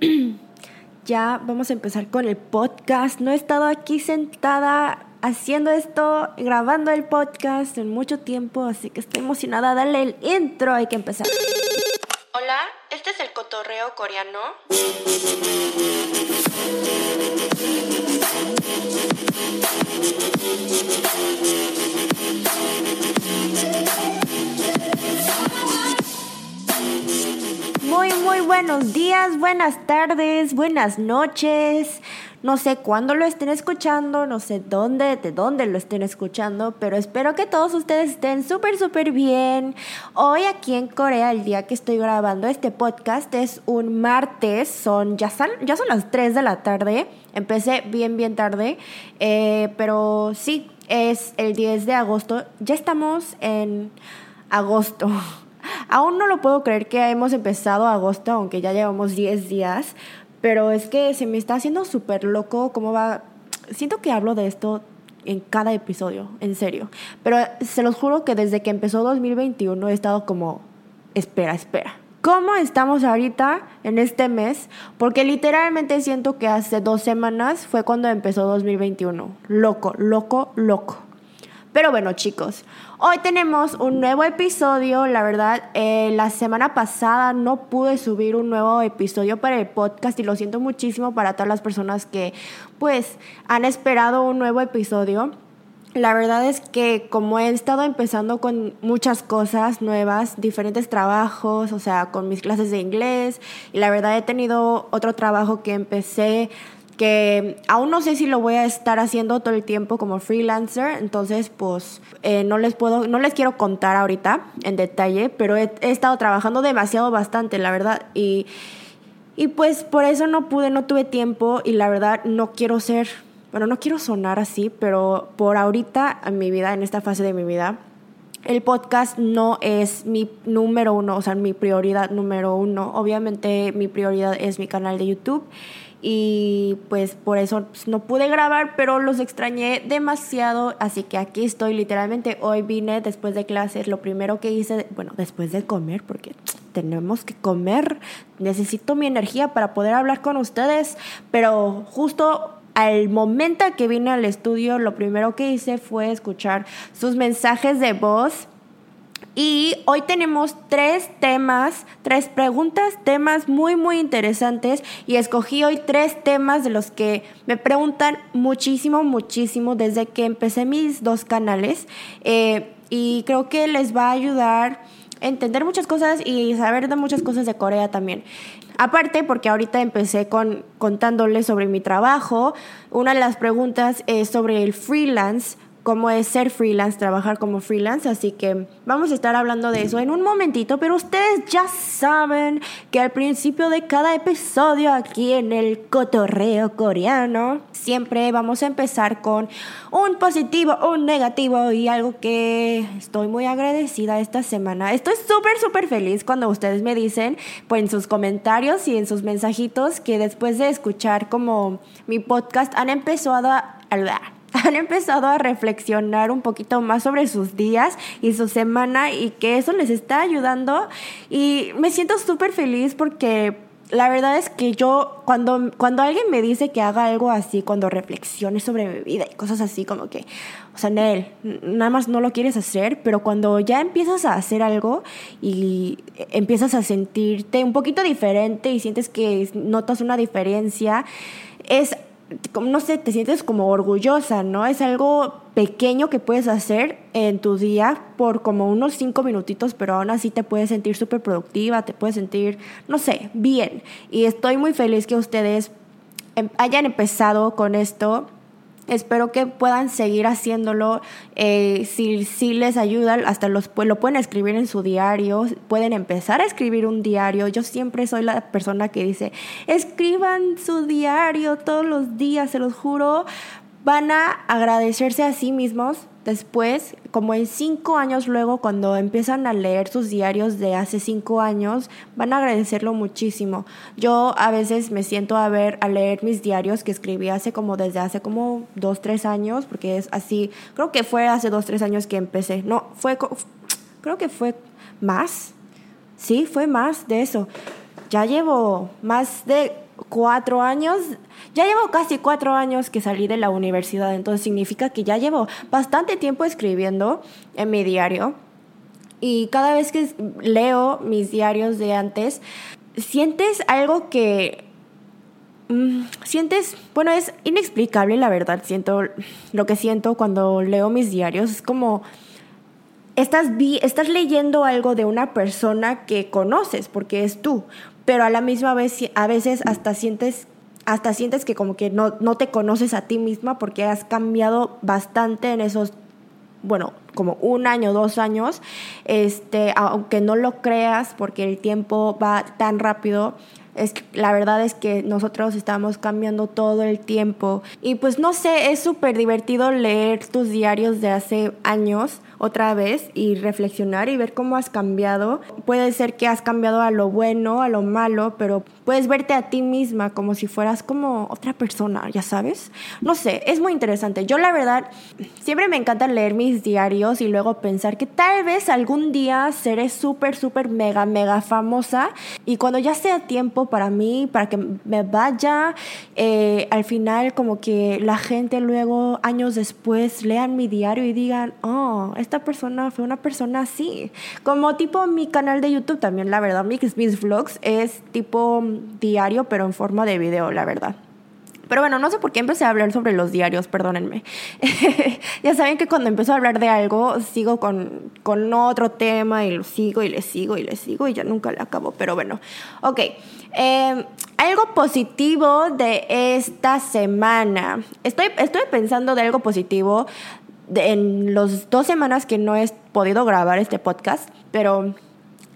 ya vamos a empezar con el podcast. No he estado aquí sentada haciendo esto, grabando el podcast en mucho tiempo, así que estoy emocionada. Dale el intro, hay que empezar. Hola, este es el cotorreo coreano. Muy, buenos días, buenas tardes, buenas noches. No sé cuándo lo estén escuchando, no sé dónde, de dónde lo estén escuchando, pero espero que todos ustedes estén súper, súper bien. Hoy aquí en Corea, el día que estoy grabando este podcast es un martes, son, ya, son, ya son las 3 de la tarde. Empecé bien, bien tarde, eh, pero sí, es el 10 de agosto. Ya estamos en agosto. Aún no lo puedo creer que hemos empezado agosto, aunque ya llevamos 10 días, pero es que se me está haciendo súper loco cómo va... Siento que hablo de esto en cada episodio, en serio. Pero se los juro que desde que empezó 2021 he estado como, espera, espera. ¿Cómo estamos ahorita en este mes? Porque literalmente siento que hace dos semanas fue cuando empezó 2021. Loco, loco, loco. Pero bueno, chicos, hoy tenemos un nuevo episodio. La verdad, eh, la semana pasada no pude subir un nuevo episodio para el podcast y lo siento muchísimo para todas las personas que pues han esperado un nuevo episodio. La verdad es que como he estado empezando con muchas cosas nuevas, diferentes trabajos, o sea, con mis clases de inglés, y la verdad he tenido otro trabajo que empecé que aún no sé si lo voy a estar haciendo todo el tiempo como freelancer, entonces pues eh, no les puedo, no les quiero contar ahorita en detalle, pero he, estado trabajando demasiado bastante, la verdad, y, y pues por eso no pude, no tuve tiempo y la verdad no quiero ser, bueno, no quiero sonar así, pero por ahorita en mi vida, en esta fase de mi vida, el podcast no es mi número uno, o sea, mi prioridad número uno. Obviamente mi prioridad es mi canal de YouTube y pues por eso pues, no pude grabar, pero los extrañé demasiado, así que aquí estoy literalmente. Hoy vine después de clases, lo primero que hice, bueno, después de comer, porque tenemos que comer, necesito mi energía para poder hablar con ustedes, pero justo al momento que vine al estudio, lo primero que hice fue escuchar sus mensajes de voz y hoy tenemos tres temas, tres preguntas, temas muy, muy interesantes. Y escogí hoy tres temas de los que me preguntan muchísimo, muchísimo desde que empecé mis dos canales. Eh, y creo que les va a ayudar a entender muchas cosas y saber de muchas cosas de Corea también. Aparte, porque ahorita empecé con, contándoles sobre mi trabajo, una de las preguntas es sobre el freelance cómo es ser freelance, trabajar como freelance, así que vamos a estar hablando de eso en un momentito, pero ustedes ya saben que al principio de cada episodio aquí en el cotorreo coreano, siempre vamos a empezar con un positivo, un negativo y algo que estoy muy agradecida esta semana. Estoy súper, súper feliz cuando ustedes me dicen, pues en sus comentarios y en sus mensajitos, que después de escuchar como mi podcast han empezado a hablar han empezado a reflexionar un poquito más sobre sus días y su semana y que eso les está ayudando. Y me siento súper feliz porque la verdad es que yo cuando, cuando alguien me dice que haga algo así, cuando reflexione sobre mi vida y cosas así como que, o sea, Nel, nada más no lo quieres hacer, pero cuando ya empiezas a hacer algo y empiezas a sentirte un poquito diferente y sientes que notas una diferencia, es no sé, te sientes como orgullosa, ¿no? Es algo pequeño que puedes hacer en tu día por como unos cinco minutitos, pero aún así te puedes sentir súper productiva, te puedes sentir, no sé, bien. Y estoy muy feliz que ustedes em, hayan empezado con esto Espero que puedan seguir haciéndolo. Eh, si, si, les ayuda, hasta los, lo pueden escribir en su diario. Pueden empezar a escribir un diario. Yo siempre soy la persona que dice, escriban su diario todos los días, se los juro. Van a agradecerse a sí mismos Después, como en cinco años luego, cuando empiezan a leer sus diarios de hace cinco años, van a agradecerlo muchísimo. Yo a veces me siento a ver, a leer mis diarios que escribí hace como desde hace como dos, tres años, porque es así, creo que fue hace dos, tres años que empecé. No, fue, creo que fue más. Sí, fue más de eso. Ya llevo más de cuatro años, ya llevo casi cuatro años que salí de la universidad, entonces significa que ya llevo bastante tiempo escribiendo en mi diario. Y cada vez que leo mis diarios de antes, sientes algo que mm, sientes, bueno, es inexplicable la verdad, siento lo que siento cuando leo mis diarios, es como estás, vi, estás leyendo algo de una persona que conoces porque es tú, pero a la misma vez a veces hasta sientes hasta sientes que como que no, no te conoces a ti misma porque has cambiado bastante en esos bueno, como un año, dos años, este, aunque no lo creas porque el tiempo va tan rápido, es la verdad es que nosotros estamos cambiando todo el tiempo. Y pues no sé, es súper divertido leer tus diarios de hace años otra vez y reflexionar y ver cómo has cambiado. Puede ser que has cambiado a lo bueno, a lo malo, pero puedes verte a ti misma como si fueras como otra persona, ya sabes. No sé, es muy interesante. Yo la verdad siempre me encanta leer mis diarios y luego pensar que tal vez algún día seré súper, súper, mega, mega famosa y cuando ya sea tiempo para mí, para que me vaya, eh, al final como que la gente luego, años después, lean mi diario y digan, oh, esta persona fue una persona así. Como tipo mi canal de YouTube también, la verdad, Mix Miss Vlogs es tipo diario, pero en forma de video, la verdad. Pero bueno, no sé por qué empecé a hablar sobre los diarios, perdónenme. ya saben que cuando empiezo a hablar de algo, sigo con, con otro tema y lo sigo y le sigo y le sigo y ya nunca le acabo. Pero bueno, ok. Eh, algo positivo de esta semana. Estoy, estoy pensando de algo positivo en las dos semanas que no he podido grabar este podcast, pero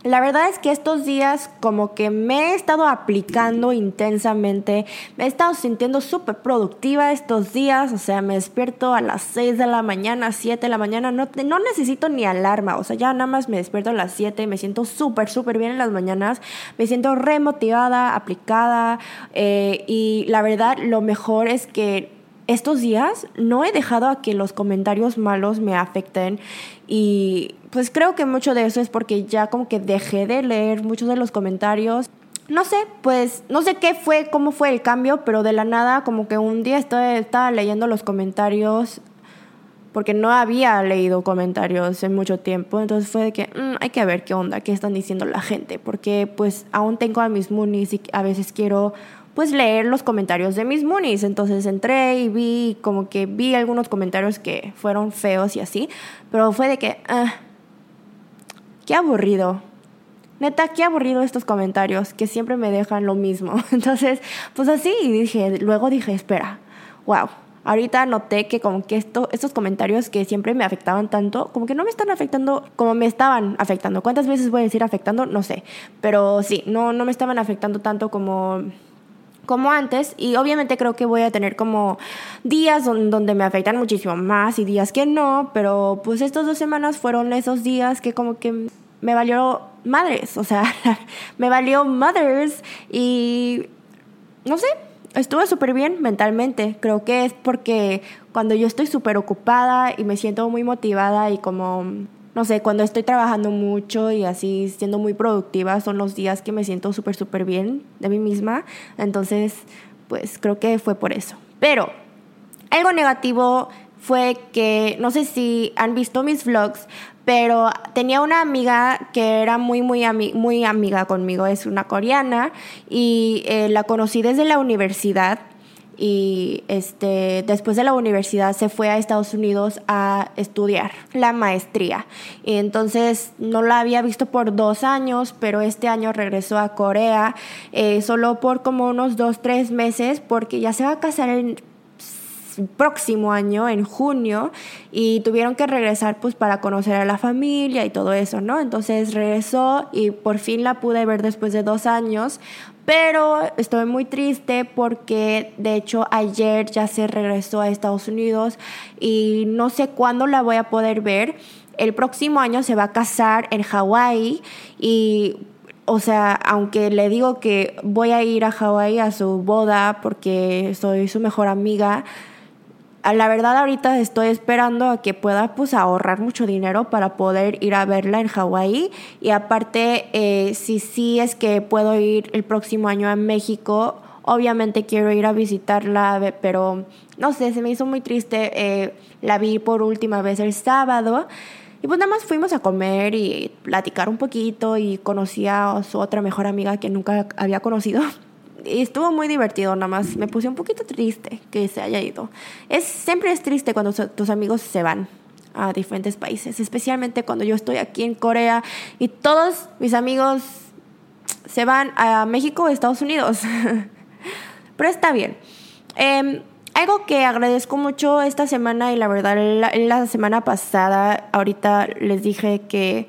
la verdad es que estos días como que me he estado aplicando intensamente, me he estado sintiendo súper productiva estos días, o sea, me despierto a las 6 de la mañana, 7 de la mañana, no, no necesito ni alarma, o sea, ya nada más me despierto a las 7, me siento súper, súper bien en las mañanas, me siento remotivada, aplicada, eh, y la verdad lo mejor es que estos días no he dejado a que los comentarios malos me afecten y pues creo que mucho de eso es porque ya como que dejé de leer muchos de los comentarios. No sé, pues no sé qué fue, cómo fue el cambio, pero de la nada como que un día estaba, leyendo los comentarios porque no había leído comentarios en mucho tiempo, entonces fue de que mm, hay que ver qué onda, qué están diciendo la gente, porque pues aún tengo a mis moonies y a veces quiero pues leer los comentarios de mis moonies. Entonces entré y vi como que vi algunos comentarios que fueron feos y así, pero fue de que, ah, qué aburrido. Neta, qué aburrido estos comentarios que siempre me dejan lo mismo. Entonces, pues así, y dije, luego dije, espera, wow. Ahorita noté que como que esto, estos comentarios que siempre me afectaban tanto, como que no me están afectando como me estaban afectando. ¿Cuántas veces voy a decir afectando? No sé. Pero sí, no, no me estaban afectando tanto como como antes y obviamente creo que voy a tener como días donde, me afectan muchísimo más y días que no, pero pues estas dos semanas fueron esos días que como que me valió madres, o sea, me valió mothers y no sé, estuve súper bien mentalmente, creo que es porque cuando yo estoy súper ocupada y me siento muy motivada y como no sé, cuando estoy trabajando mucho y así siendo muy productiva, son los días que me siento súper, súper bien de mí misma. Entonces, pues creo que fue por eso. Pero algo negativo fue que, no sé si han visto mis vlogs, pero tenía una amiga que era muy, muy, muy amiga conmigo, es una coreana, y eh, la conocí desde la universidad y este, después de la universidad se fue a Estados Unidos a estudiar la maestría. Y entonces no la había visto por dos años, pero este año regresó a Corea eh, solo por como unos dos, tres meses porque ya se va a casar el próximo año, en junio, y tuvieron que regresar pues para conocer a la familia y todo eso, ¿no? Entonces regresó y por fin la pude ver después de dos años, pero estoy muy triste porque de hecho ayer ya se regresó a Estados Unidos y no sé cuándo la voy a poder ver. El próximo año se va a casar en Hawái y o sea, aunque le digo que voy a ir a Hawái a su boda porque soy su mejor amiga, la verdad ahorita estoy esperando a que pueda pues ahorrar mucho dinero para poder ir a verla en Hawái y aparte eh, si sí es que puedo ir el próximo año a México Obviamente quiero ir a visitarla, pero no sé, se me hizo muy triste. Eh, la vi por última vez el sábado. Y pues nada más fuimos a comer y platicar un poquito y conocí a su otra mejor amiga que nunca había conocido. Y estuvo muy divertido, nada más me puse un poquito triste que se haya ido. Es, siempre es triste cuando tus amigos se van a diferentes países, especialmente cuando yo estoy aquí en Corea y todos mis amigos se van a México o Estados Unidos. Pero está bien. Em, algo que agradezco mucho esta semana y la verdad la, semana pasada, ahorita les dije que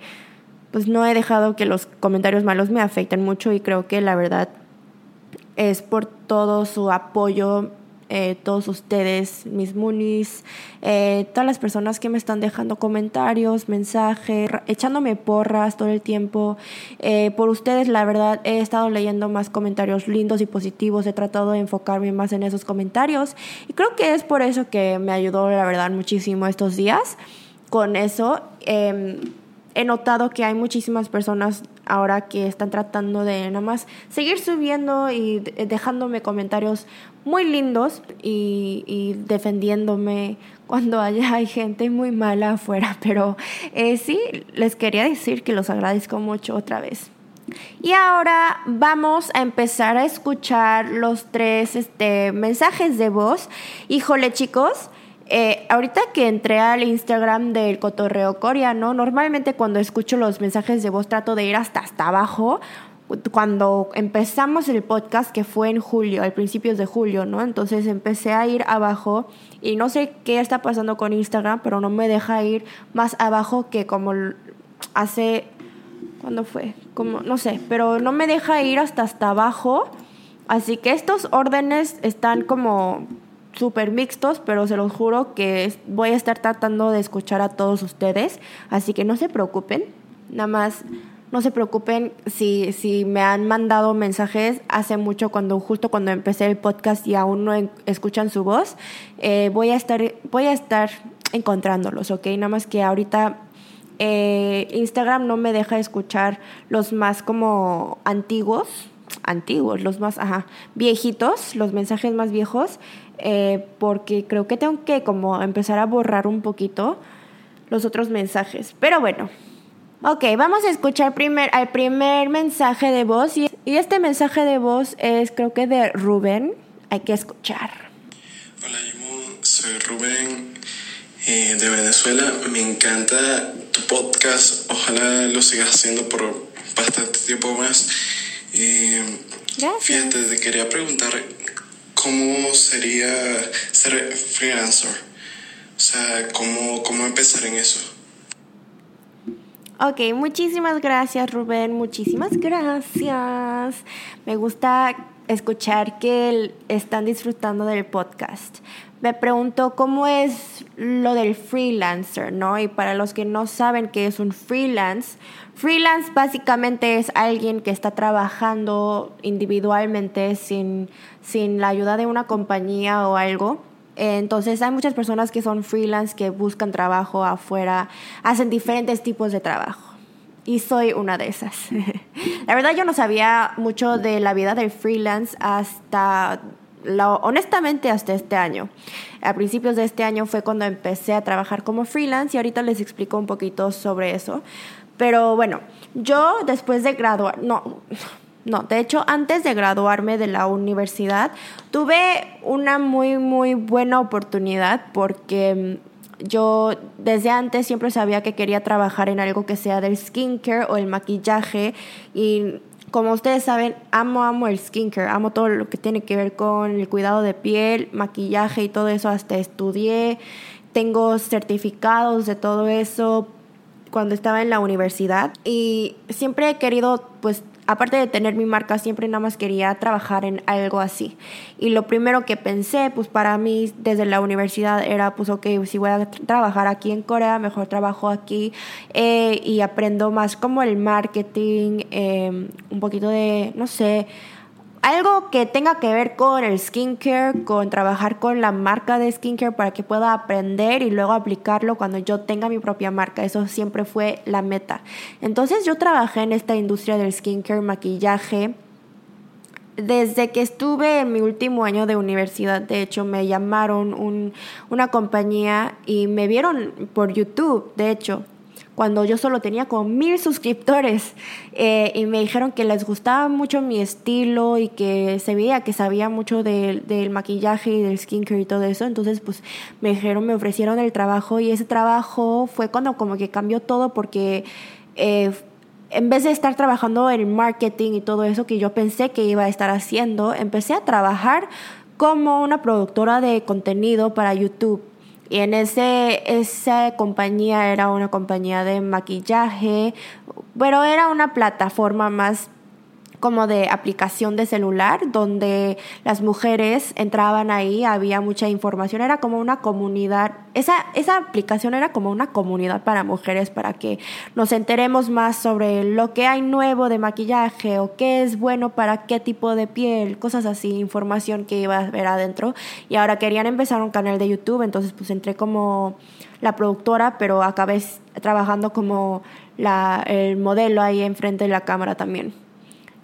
pues no he dejado que los comentarios malos me afecten mucho y creo que la verdad es por todo su apoyo eh, todos ustedes, mis munis, eh, todas las personas que me están dejando comentarios, mensajes, echándome porras todo el tiempo. Eh, por ustedes, la verdad, he estado leyendo más comentarios lindos y positivos, he tratado de enfocarme más en esos comentarios y creo que es por eso que me ayudó, la verdad, muchísimo estos días con eso. Em, he notado que hay muchísimas personas ahora que están tratando de nada más seguir subiendo y dejándome comentarios muy lindos y, defendiéndome cuando haya hay gente muy mala afuera. Pero eh, sí, les quería decir que los agradezco mucho otra vez. Y ahora vamos a empezar a escuchar los tres este, mensajes de voz. Híjole chicos, eh, ahorita que entré al Instagram del cotorreo coreano, normalmente cuando escucho los mensajes de voz trato de ir hasta hasta abajo. Cuando empezamos el podcast, que fue en julio, al principios de julio, ¿no? Entonces empecé a ir abajo y no sé qué está pasando con Instagram, pero no me deja ir más abajo que como hace. ¿Cuándo fue? Como, no sé, pero no me deja ir hasta hasta abajo. Así que estos órdenes están como súper mixtos, pero se los juro que voy a estar tratando de escuchar a todos ustedes, así que no se preocupen, nada más no se preocupen si, si me han mandado mensajes hace mucho, cuando justo cuando empecé el podcast y aún no escuchan su voz, eh, voy, a estar, voy a estar encontrándolos, ¿ok? Nada más que ahorita eh, Instagram no me deja escuchar los más como antiguos, antiguos, los más, viejitos, los mensajes más viejos. Eh, porque creo que tengo que como empezar a borrar un poquito los otros mensajes. Pero bueno, ok, vamos a escuchar primer, al primer mensaje de voz y, este mensaje de voz es creo que de Rubén. Hay que escuchar. Hola, soy Rubén eh, de Venezuela. Me encanta tu podcast. Ojalá lo sigas haciendo por bastante tiempo más. Eh, Gracias. Fíjate, te quería preguntar ¿cómo sería ser freelancer? O sea, ¿cómo, cómo empezar en eso? Ok, muchísimas gracias Rubén, muchísimas gracias. Me gusta escuchar que están disfrutando del podcast. Me pregunto cómo es lo del freelancer, ¿no? Y para los que no saben qué es un freelance, freelance básicamente es alguien que está trabajando individualmente sin, sin la ayuda de una compañía o algo. Entonces hay muchas personas que son freelance que buscan trabajo afuera, hacen diferentes tipos de trabajo y soy una de esas. la verdad yo no sabía mucho de la vida del freelance hasta, honestamente, hasta este año. A principios de este año fue cuando empecé a trabajar como freelance y ahorita les explico un poquito sobre eso. Pero bueno, yo después de graduar, no, no, de hecho antes de graduarme de la universidad tuve una muy, muy buena oportunidad porque yo desde antes siempre sabía que quería trabajar en algo que sea del skincare o el maquillaje y como ustedes saben, amo, amo el skincare, amo todo lo que tiene que ver con el cuidado de piel, maquillaje y todo eso, hasta estudié, tengo certificados de todo eso cuando estaba en la universidad y siempre he querido pues aparte de tener mi marca, siempre nada más quería trabajar en algo así. Y lo primero que pensé, pues para mí desde la universidad era, pues ok, si voy a trabajar aquí en Corea, mejor trabajo aquí eh, y aprendo más como el marketing, eh, un poquito de, no sé, algo que tenga que ver con el skincare, con trabajar con la marca de skincare para que pueda aprender y luego aplicarlo cuando yo tenga mi propia marca. Eso siempre fue la meta. Entonces yo trabajé en esta industria del skincare, maquillaje desde que estuve en mi último año de universidad, de hecho, me llamaron un, una compañía y me vieron por YouTube, de hecho, cuando yo solo tenía como mil suscriptores eh, y me dijeron que les gustaba mucho mi estilo y que se veía que sabía mucho del, maquillaje y del skincare y todo eso, entonces pues me dijeron, me ofrecieron el trabajo y ese trabajo fue cuando como que cambió todo porque... Eh, en vez de estar trabajando en marketing y todo eso que yo pensé que iba a estar haciendo, empecé a trabajar como una productora de contenido para YouTube. Y en ese, esa compañía era una compañía de maquillaje, pero era una plataforma más como de aplicación de celular, donde las mujeres entraban ahí, había mucha información, era como una comunidad, esa, esa aplicación era como una comunidad para mujeres, para que nos enteremos más sobre lo que hay nuevo de maquillaje o qué es bueno para qué tipo de piel, cosas así, información que iba a ver adentro. Y ahora querían empezar un canal de YouTube, entonces pues entré como la productora, pero acabé trabajando como la, el modelo ahí enfrente de la cámara también.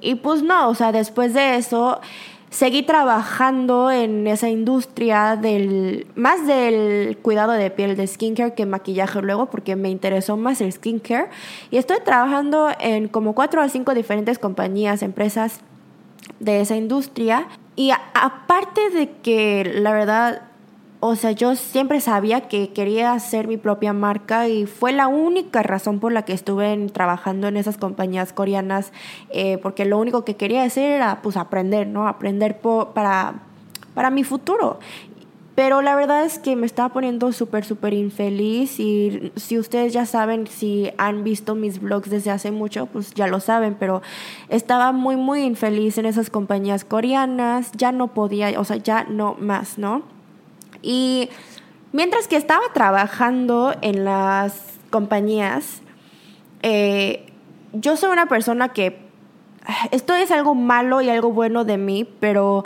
Y pues no, o sea, después de eso seguí trabajando en esa industria del más del cuidado de piel de skincare que maquillaje luego porque me interesó más el skincare. Y estoy trabajando en como cuatro o cinco diferentes compañías, empresas de esa industria. Y aparte de que la verdad o sea, yo siempre sabía que quería hacer mi propia marca y fue la única razón por la que estuve trabajando en esas compañías coreanas, eh, porque lo único que quería hacer era pues aprender, ¿no? Aprender para, para mi futuro. Pero la verdad es que me estaba poniendo súper, súper infeliz y si ustedes ya saben, si han visto mis vlogs desde hace mucho, pues ya lo saben, pero estaba muy, muy infeliz en esas compañías coreanas, ya no podía, o sea, ya no más, ¿no? Y mientras que estaba trabajando en las compañías, eh, yo soy una persona que esto es algo malo y algo bueno de mí, pero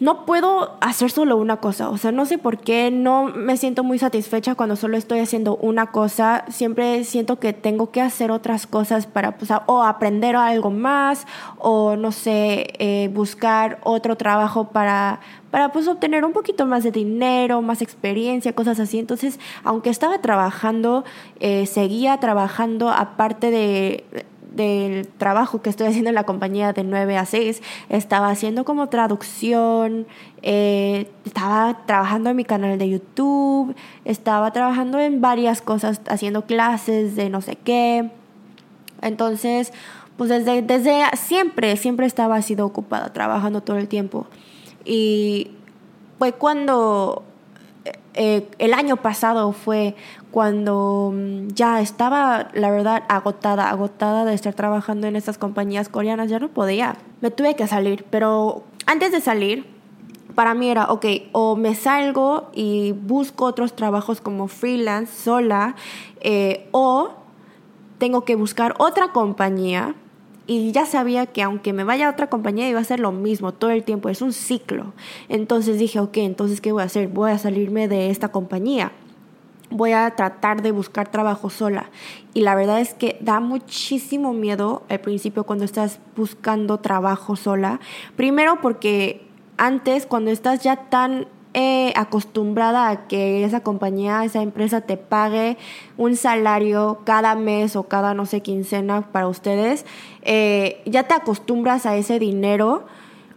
no puedo hacer solo una cosa. O sea, no sé por qué no me siento muy satisfecha cuando solo estoy haciendo una cosa. Siempre siento que tengo que hacer otras cosas para, pues, o aprender algo más, o no sé, eh, buscar otro trabajo para, para pues obtener un poquito más de dinero, más experiencia, cosas así. Entonces, aunque estaba trabajando, eh, seguía trabajando aparte de del trabajo que estoy haciendo en la compañía de 9 a 6, estaba haciendo como traducción, eh, estaba trabajando en mi canal de YouTube, estaba trabajando en varias cosas, haciendo clases de no sé qué. Entonces, pues desde, desde siempre, siempre estaba sido ocupada, trabajando todo el tiempo. Y fue cuando eh, el año pasado fue cuando mm, ya estaba, la verdad, agotada, agotada de estar trabajando en estas compañías coreanas, ya no podía. Me tuve que salir, pero antes de salir, para mí era, ok, o me salgo y busco otros trabajos como freelance sola, eh, o tengo que buscar otra compañía y ya sabía que aunque me vaya a otra compañía iba a ser lo mismo todo el tiempo, es un ciclo. Entonces dije, ok, entonces ¿qué voy a hacer? Voy a salirme de esta compañía. Voy a tratar de buscar trabajo sola. Y la verdad es que da muchísimo miedo al principio cuando estás buscando trabajo sola. Primero porque antes, cuando estás ya tan eh, acostumbrada a que esa compañía, esa empresa te pague un salario cada mes o cada, no sé, quincena para ustedes, eh, ya te acostumbras a ese dinero.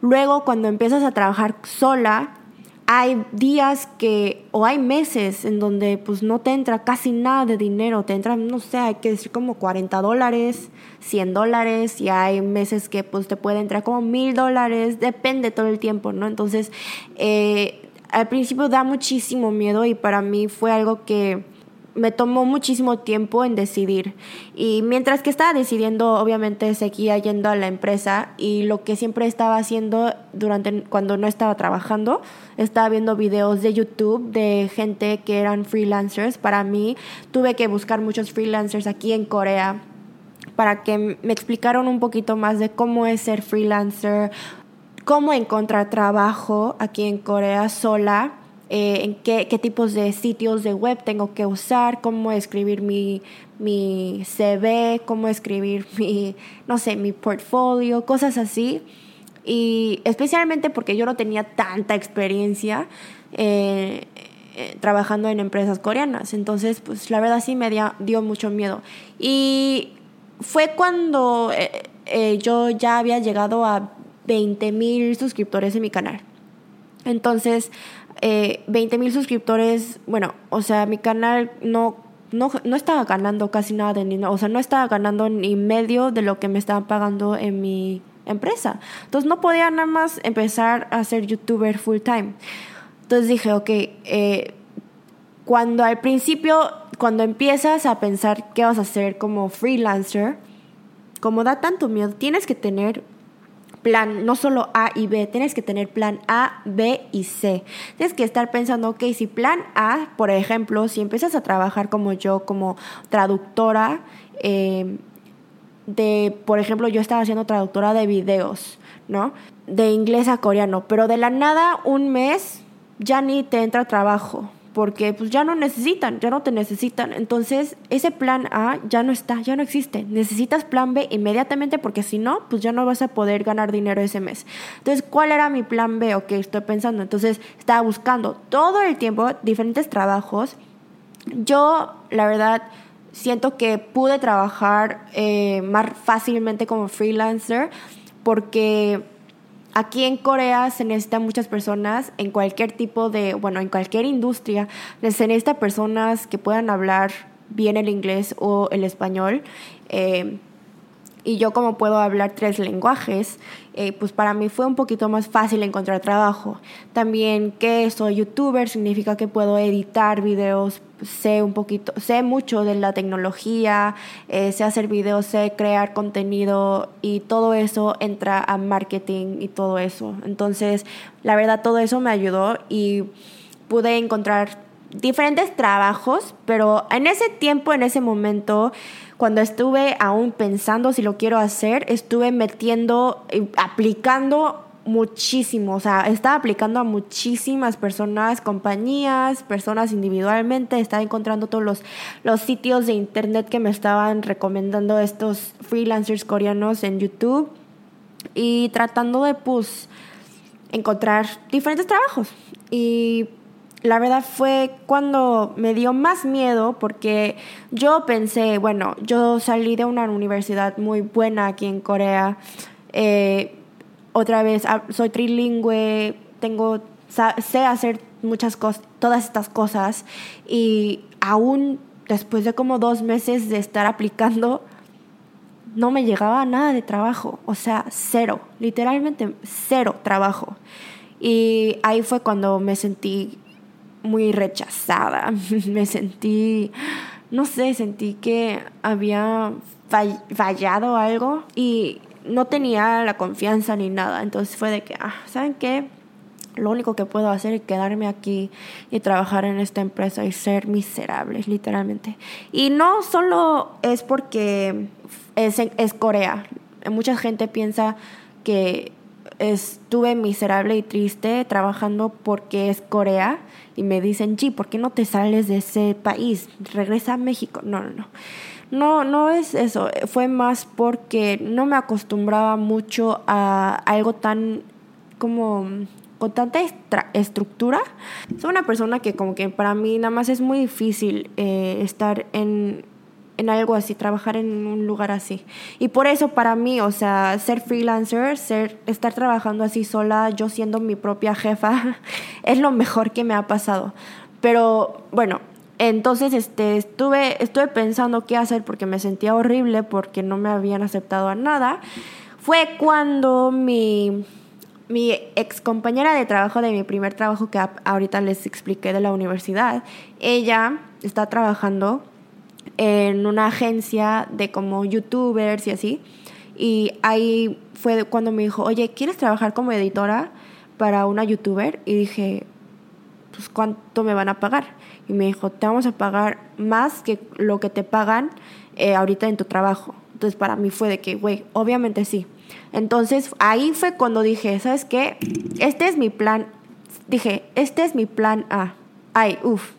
Luego, cuando empiezas a trabajar sola, hay días que, o hay meses en donde pues no te entra casi nada de dinero, te entra, no sé, hay que decir como 40 dólares, 100 dólares, y hay meses que pues te puede entrar como mil dólares, depende todo el tiempo, ¿no? Entonces, eh, al principio da muchísimo miedo y para mí fue algo que me tomó muchísimo tiempo en decidir. Y mientras que estaba decidiendo, obviamente seguía yendo a la empresa y lo que siempre estaba haciendo durante cuando no estaba trabajando, estaba viendo videos de YouTube de gente que eran freelancers. Para mí tuve que buscar muchos freelancers aquí en Corea para que me explicaron un poquito más de cómo es ser freelancer, cómo encontrar trabajo aquí en Corea sola, eh, en qué, qué, tipos de sitios de web tengo que usar, cómo escribir mi, mi CV, cómo escribir mi, no sé, mi portfolio, cosas así. Y especialmente porque yo no tenía tanta experiencia eh, eh, trabajando en empresas coreanas. Entonces, pues la verdad sí me dio, mucho miedo. Y fue cuando yo ya había llegado a 20 mil suscriptores en mi canal. Entonces, 20 mil suscriptores, bueno, o sea, mi canal no no, no estaba ganando casi nada de dinero, o sea, no estaba ganando ni medio de lo que me estaban pagando en mi empresa. Entonces no podía nada más empezar a ser youtuber full time. Entonces dije, ok, eh, cuando al principio, cuando empiezas a pensar qué vas a hacer como freelancer, como da tanto miedo, tienes que tener plan, no solo A y B, tienes que tener plan A, B y C. Tienes que estar pensando, ok, si plan A, por ejemplo, si empiezas a trabajar como yo, como traductora, eh, de, por ejemplo, yo estaba haciendo traductora de videos, ¿no? De inglés a coreano, pero de la nada un mes ya ni te entra trabajo porque pues ya no necesitan, ya no te necesitan. Entonces, ese plan A ya no está, ya no existe. Necesitas plan B inmediatamente porque si no, pues ya no vas a poder ganar dinero ese mes. Entonces, ¿cuál era mi plan B? Ok, estoy pensando. Entonces, estaba buscando todo el tiempo diferentes trabajos. Yo, la verdad, siento que pude trabajar eh, más fácilmente como freelancer porque Aquí en Corea se necesitan muchas personas en cualquier tipo de, bueno, en cualquier industria, se necesitan personas que puedan hablar bien el inglés o el español. Eh, y yo como puedo hablar tres lenguajes, eh, pues para mí fue un poquito más fácil encontrar trabajo. También que soy youtuber significa que puedo editar videos, sé un poquito, sé mucho de la tecnología, eh, sé hacer videos, sé crear contenido y todo eso entra a marketing y todo eso. Entonces, la verdad, todo eso me ayudó y pude encontrar diferentes trabajos, pero en ese tiempo, en ese momento, cuando estuve aún pensando si lo quiero hacer, estuve metiendo, eh, aplicando muchísimo, o sea, estaba aplicando a muchísimas personas, compañías, personas individualmente, estaba encontrando todos los, los sitios de internet que me estaban recomendando estos freelancers coreanos en YouTube y tratando de pues encontrar diferentes trabajos. Y la verdad fue cuando me dio más miedo porque yo pensé, bueno, yo salí de una universidad muy buena aquí en Corea. Eh, otra vez, ah, soy trilingüe, tengo, sé hacer muchas cosas, todas estas cosas y aún después de como dos meses de estar aplicando, no me llegaba nada de trabajo, o sea, cero, literalmente cero trabajo. Y ahí fue cuando me sentí muy rechazada, me sentí, no sé, sentí que había fallado algo y no tenía la confianza ni nada. Entonces fue de que, ah, ¿saben qué? Lo único que puedo hacer es quedarme aquí y trabajar en esta empresa y ser miserable, literalmente. Y no solo es porque es, es Corea. Mucha gente piensa que estuve miserable y triste trabajando porque es Corea y me dicen, G, ¿por qué no te sales de ese país? Regresa a México. No, no, no. No, no es eso. Fue más porque no me acostumbraba mucho a algo tan como con tanta estructura. Soy una persona que como que para mí nada más es muy difícil eh, estar en en algo así, trabajar en un lugar así. Y por eso para mí, o sea, ser freelancer, ser, estar trabajando así sola, yo siendo mi propia jefa, es lo mejor que me ha pasado. Pero bueno, entonces este, estuve, estuve pensando qué hacer porque me sentía horrible porque no me habían aceptado a nada. Fue cuando mi, mi ex compañera de trabajo de mi primer trabajo que ahorita les expliqué de la universidad, ella está trabajando en una agencia de como youtubers y así. Y ahí fue cuando me dijo, oye, ¿quieres trabajar como editora para una youtuber? Y dije, pues ¿cuánto me van a pagar? Y me dijo, te vamos a pagar más que lo que te pagan eh, ahorita en tu trabajo. Entonces para mí fue de que, güey, obviamente sí. Entonces ahí fue cuando dije, ¿sabes qué? Este es mi plan. Dije, este es mi plan A. Ay, uff,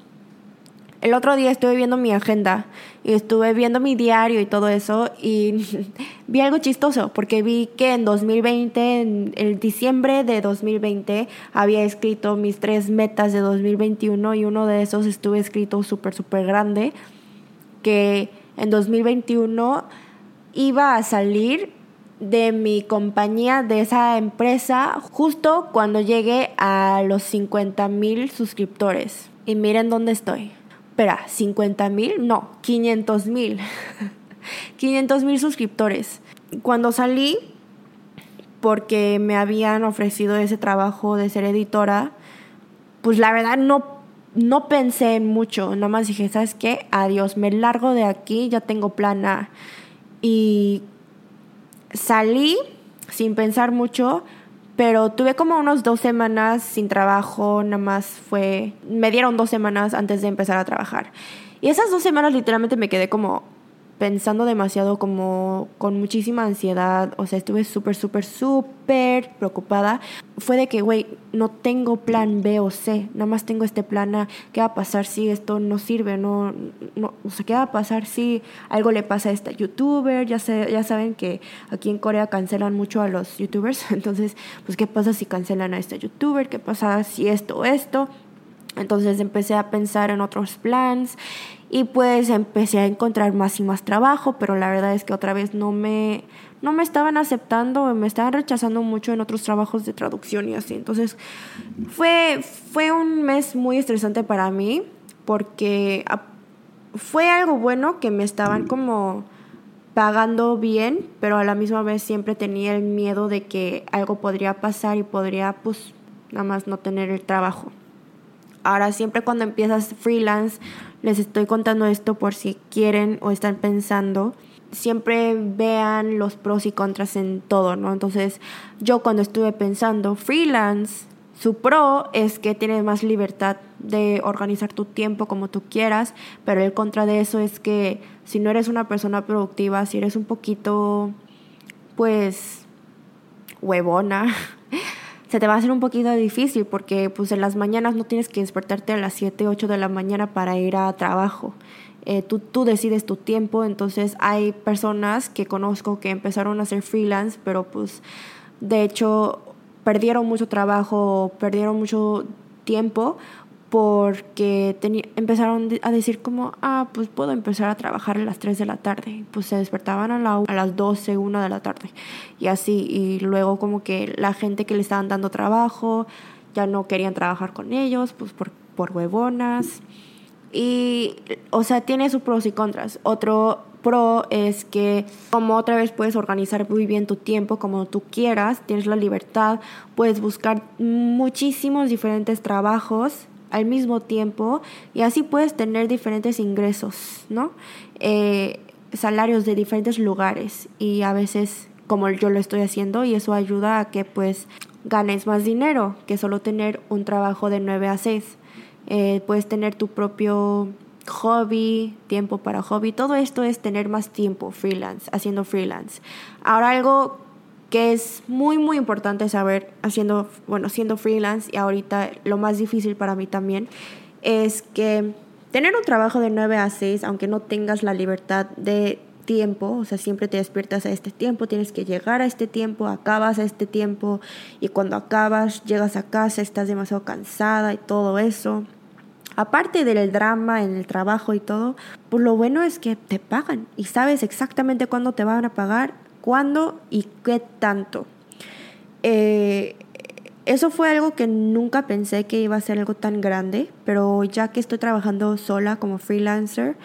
el otro día estuve viendo mi agenda y estuve viendo mi diario y todo eso y vi algo chistoso porque vi que en 2020, en el diciembre de 2020, había escrito mis tres metas de 2021 y uno de esos estuve escrito súper, súper grande que en 2021 iba a salir de mi compañía, de esa empresa, justo cuando llegue a los 50 mil suscriptores. Y miren dónde estoy. Espera, ¿50 mil? No, 500 mil. 500 mil suscriptores. Cuando salí, porque me habían ofrecido ese trabajo de ser editora, pues la verdad no, no pensé en mucho. Nada más dije, ¿sabes qué? Adiós, me largo de aquí, ya tengo plan A. Y salí sin pensar mucho, pero tuve como unos dos semanas sin trabajo, nada más fue, me dieron dos semanas antes de empezar a trabajar. Y esas dos semanas literalmente me quedé como, pensando demasiado como con muchísima ansiedad, o sea, estuve súper, súper, súper preocupada, fue de que, güey, no tengo plan B o C, nada más tengo este plan A, ¿qué va a pasar si esto no sirve? No, no, o sea, ¿qué va a pasar si algo le pasa a esta youtuber? Ya, sé, ya saben que aquí en Corea cancelan mucho a los youtubers, entonces, pues, ¿qué pasa si cancelan a esta youtuber? ¿Qué pasa si esto o esto? Entonces empecé a pensar en otros plans y pues empecé a encontrar más y más trabajo, pero la verdad es que otra vez no me, no me estaban aceptando, me estaban rechazando mucho en otros trabajos de traducción y así. Entonces fue, fue un mes muy estresante para mí porque fue algo bueno que me estaban como pagando bien, pero a la misma vez siempre tenía el miedo de que algo podría pasar y podría pues nada más no tener el trabajo. Ahora, siempre cuando empiezas freelance, les estoy contando esto por si quieren o están pensando. Siempre vean los pros y contras en todo, ¿no? Entonces, yo cuando estuve pensando freelance, su pro es que tienes más libertad de organizar tu tiempo como tú quieras, pero el contra de eso es que si no eres una persona productiva, si eres un poquito, pues, huevona, se te va a hacer un poquito difícil porque pues en las mañanas no tienes que despertarte a las 7, 8 de la mañana para ir a trabajo. Eh, tú, tú decides tu tiempo, entonces hay personas que conozco que empezaron a hacer freelance, pero pues de hecho perdieron mucho trabajo, perdieron mucho tiempo porque empezaron a decir como, ah, pues puedo empezar a trabajar a las 3 de la tarde. Pues se despertaban a, la, a las 12, 1 de la tarde. Y así, y luego como que la gente que le estaban dando trabajo ya no querían trabajar con ellos, pues por, por huevonas. Y, o sea, tiene sus pros y contras. Otro pro es que como otra vez puedes organizar muy bien tu tiempo como tú quieras, tienes la libertad, puedes buscar muchísimos diferentes trabajos al mismo tiempo y así puedes tener diferentes ingresos, ¿no? Eh, salarios de diferentes lugares y a veces como yo lo estoy haciendo y eso ayuda a que pues ganes más dinero que solo tener un trabajo de 9 a 6. Eh, puedes tener tu propio hobby, tiempo para hobby, todo esto es tener más tiempo freelance, haciendo freelance. Ahora algo que es muy muy importante saber haciendo, bueno, siendo freelance y ahorita lo más difícil para mí también es que tener un trabajo de 9 a 6, aunque no tengas la libertad de tiempo, o sea, siempre te despiertas a este tiempo, tienes que llegar a este tiempo, acabas a este tiempo y cuando acabas llegas a casa, estás demasiado cansada y todo eso. Aparte del drama en el trabajo y todo, pues lo bueno es que te pagan y sabes exactamente cuándo te van a pagar cuándo y qué tanto. Eh, eso fue algo que nunca pensé que iba a ser algo tan grande, pero ya que estoy trabajando sola como freelancer,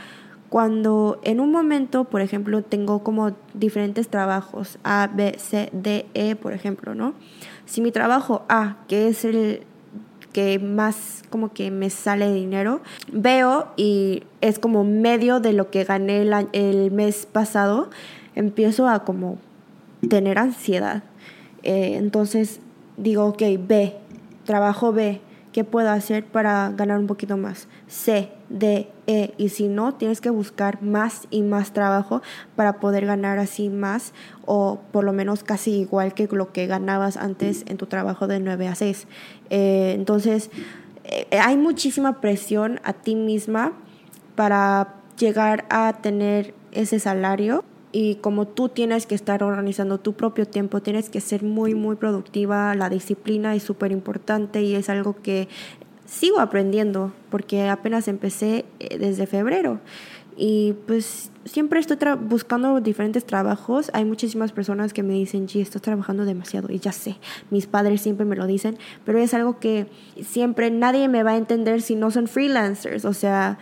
cuando en un momento, por ejemplo, tengo como diferentes trabajos, A, B, C, D, E, por ejemplo, ¿no? Si mi trabajo A, que es el que más como que me sale dinero, veo y es como medio de lo que gané el, el mes pasado, empiezo a como tener ansiedad. Eh, entonces digo, ok, B, trabajo B, ¿qué puedo hacer para ganar un poquito más? C, D, E, y si no, tienes que buscar más y más trabajo para poder ganar así más o por lo menos casi igual que lo que ganabas antes en tu trabajo de 9 a 6. Eh, entonces, eh, hay muchísima presión a ti misma para llegar a tener ese salario y como tú tienes que estar organizando tu propio tiempo, tienes que ser muy, muy productiva, la disciplina es súper importante y es algo que sigo aprendiendo porque apenas empecé eh, desde febrero y pues siempre estoy buscando diferentes trabajos. Hay muchísimas personas que me dicen, G, estás trabajando demasiado. Y ya sé, mis padres siempre me lo dicen, pero es algo que siempre nadie me va a entender si no son freelancers. O sea,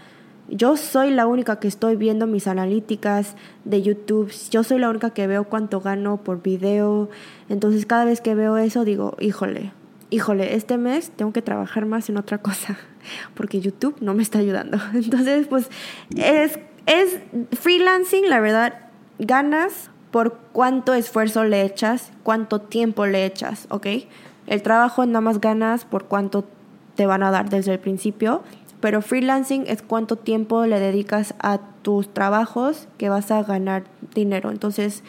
yo soy la única que estoy viendo mis analíticas de YouTube. Yo soy la única que veo cuánto gano por video. Entonces cada vez que veo eso digo, híjole, híjole, este mes tengo que trabajar más en otra cosa. Porque YouTube no me está ayudando. Entonces, pues es, es freelancing, la verdad, ganas por cuánto esfuerzo le echas, cuánto tiempo le echas, ¿ok? El trabajo nada más ganas por cuánto te van a dar desde el principio pero freelancing es cuánto tiempo le dedicas a tus trabajos que vas a ganar dinero. Entonces,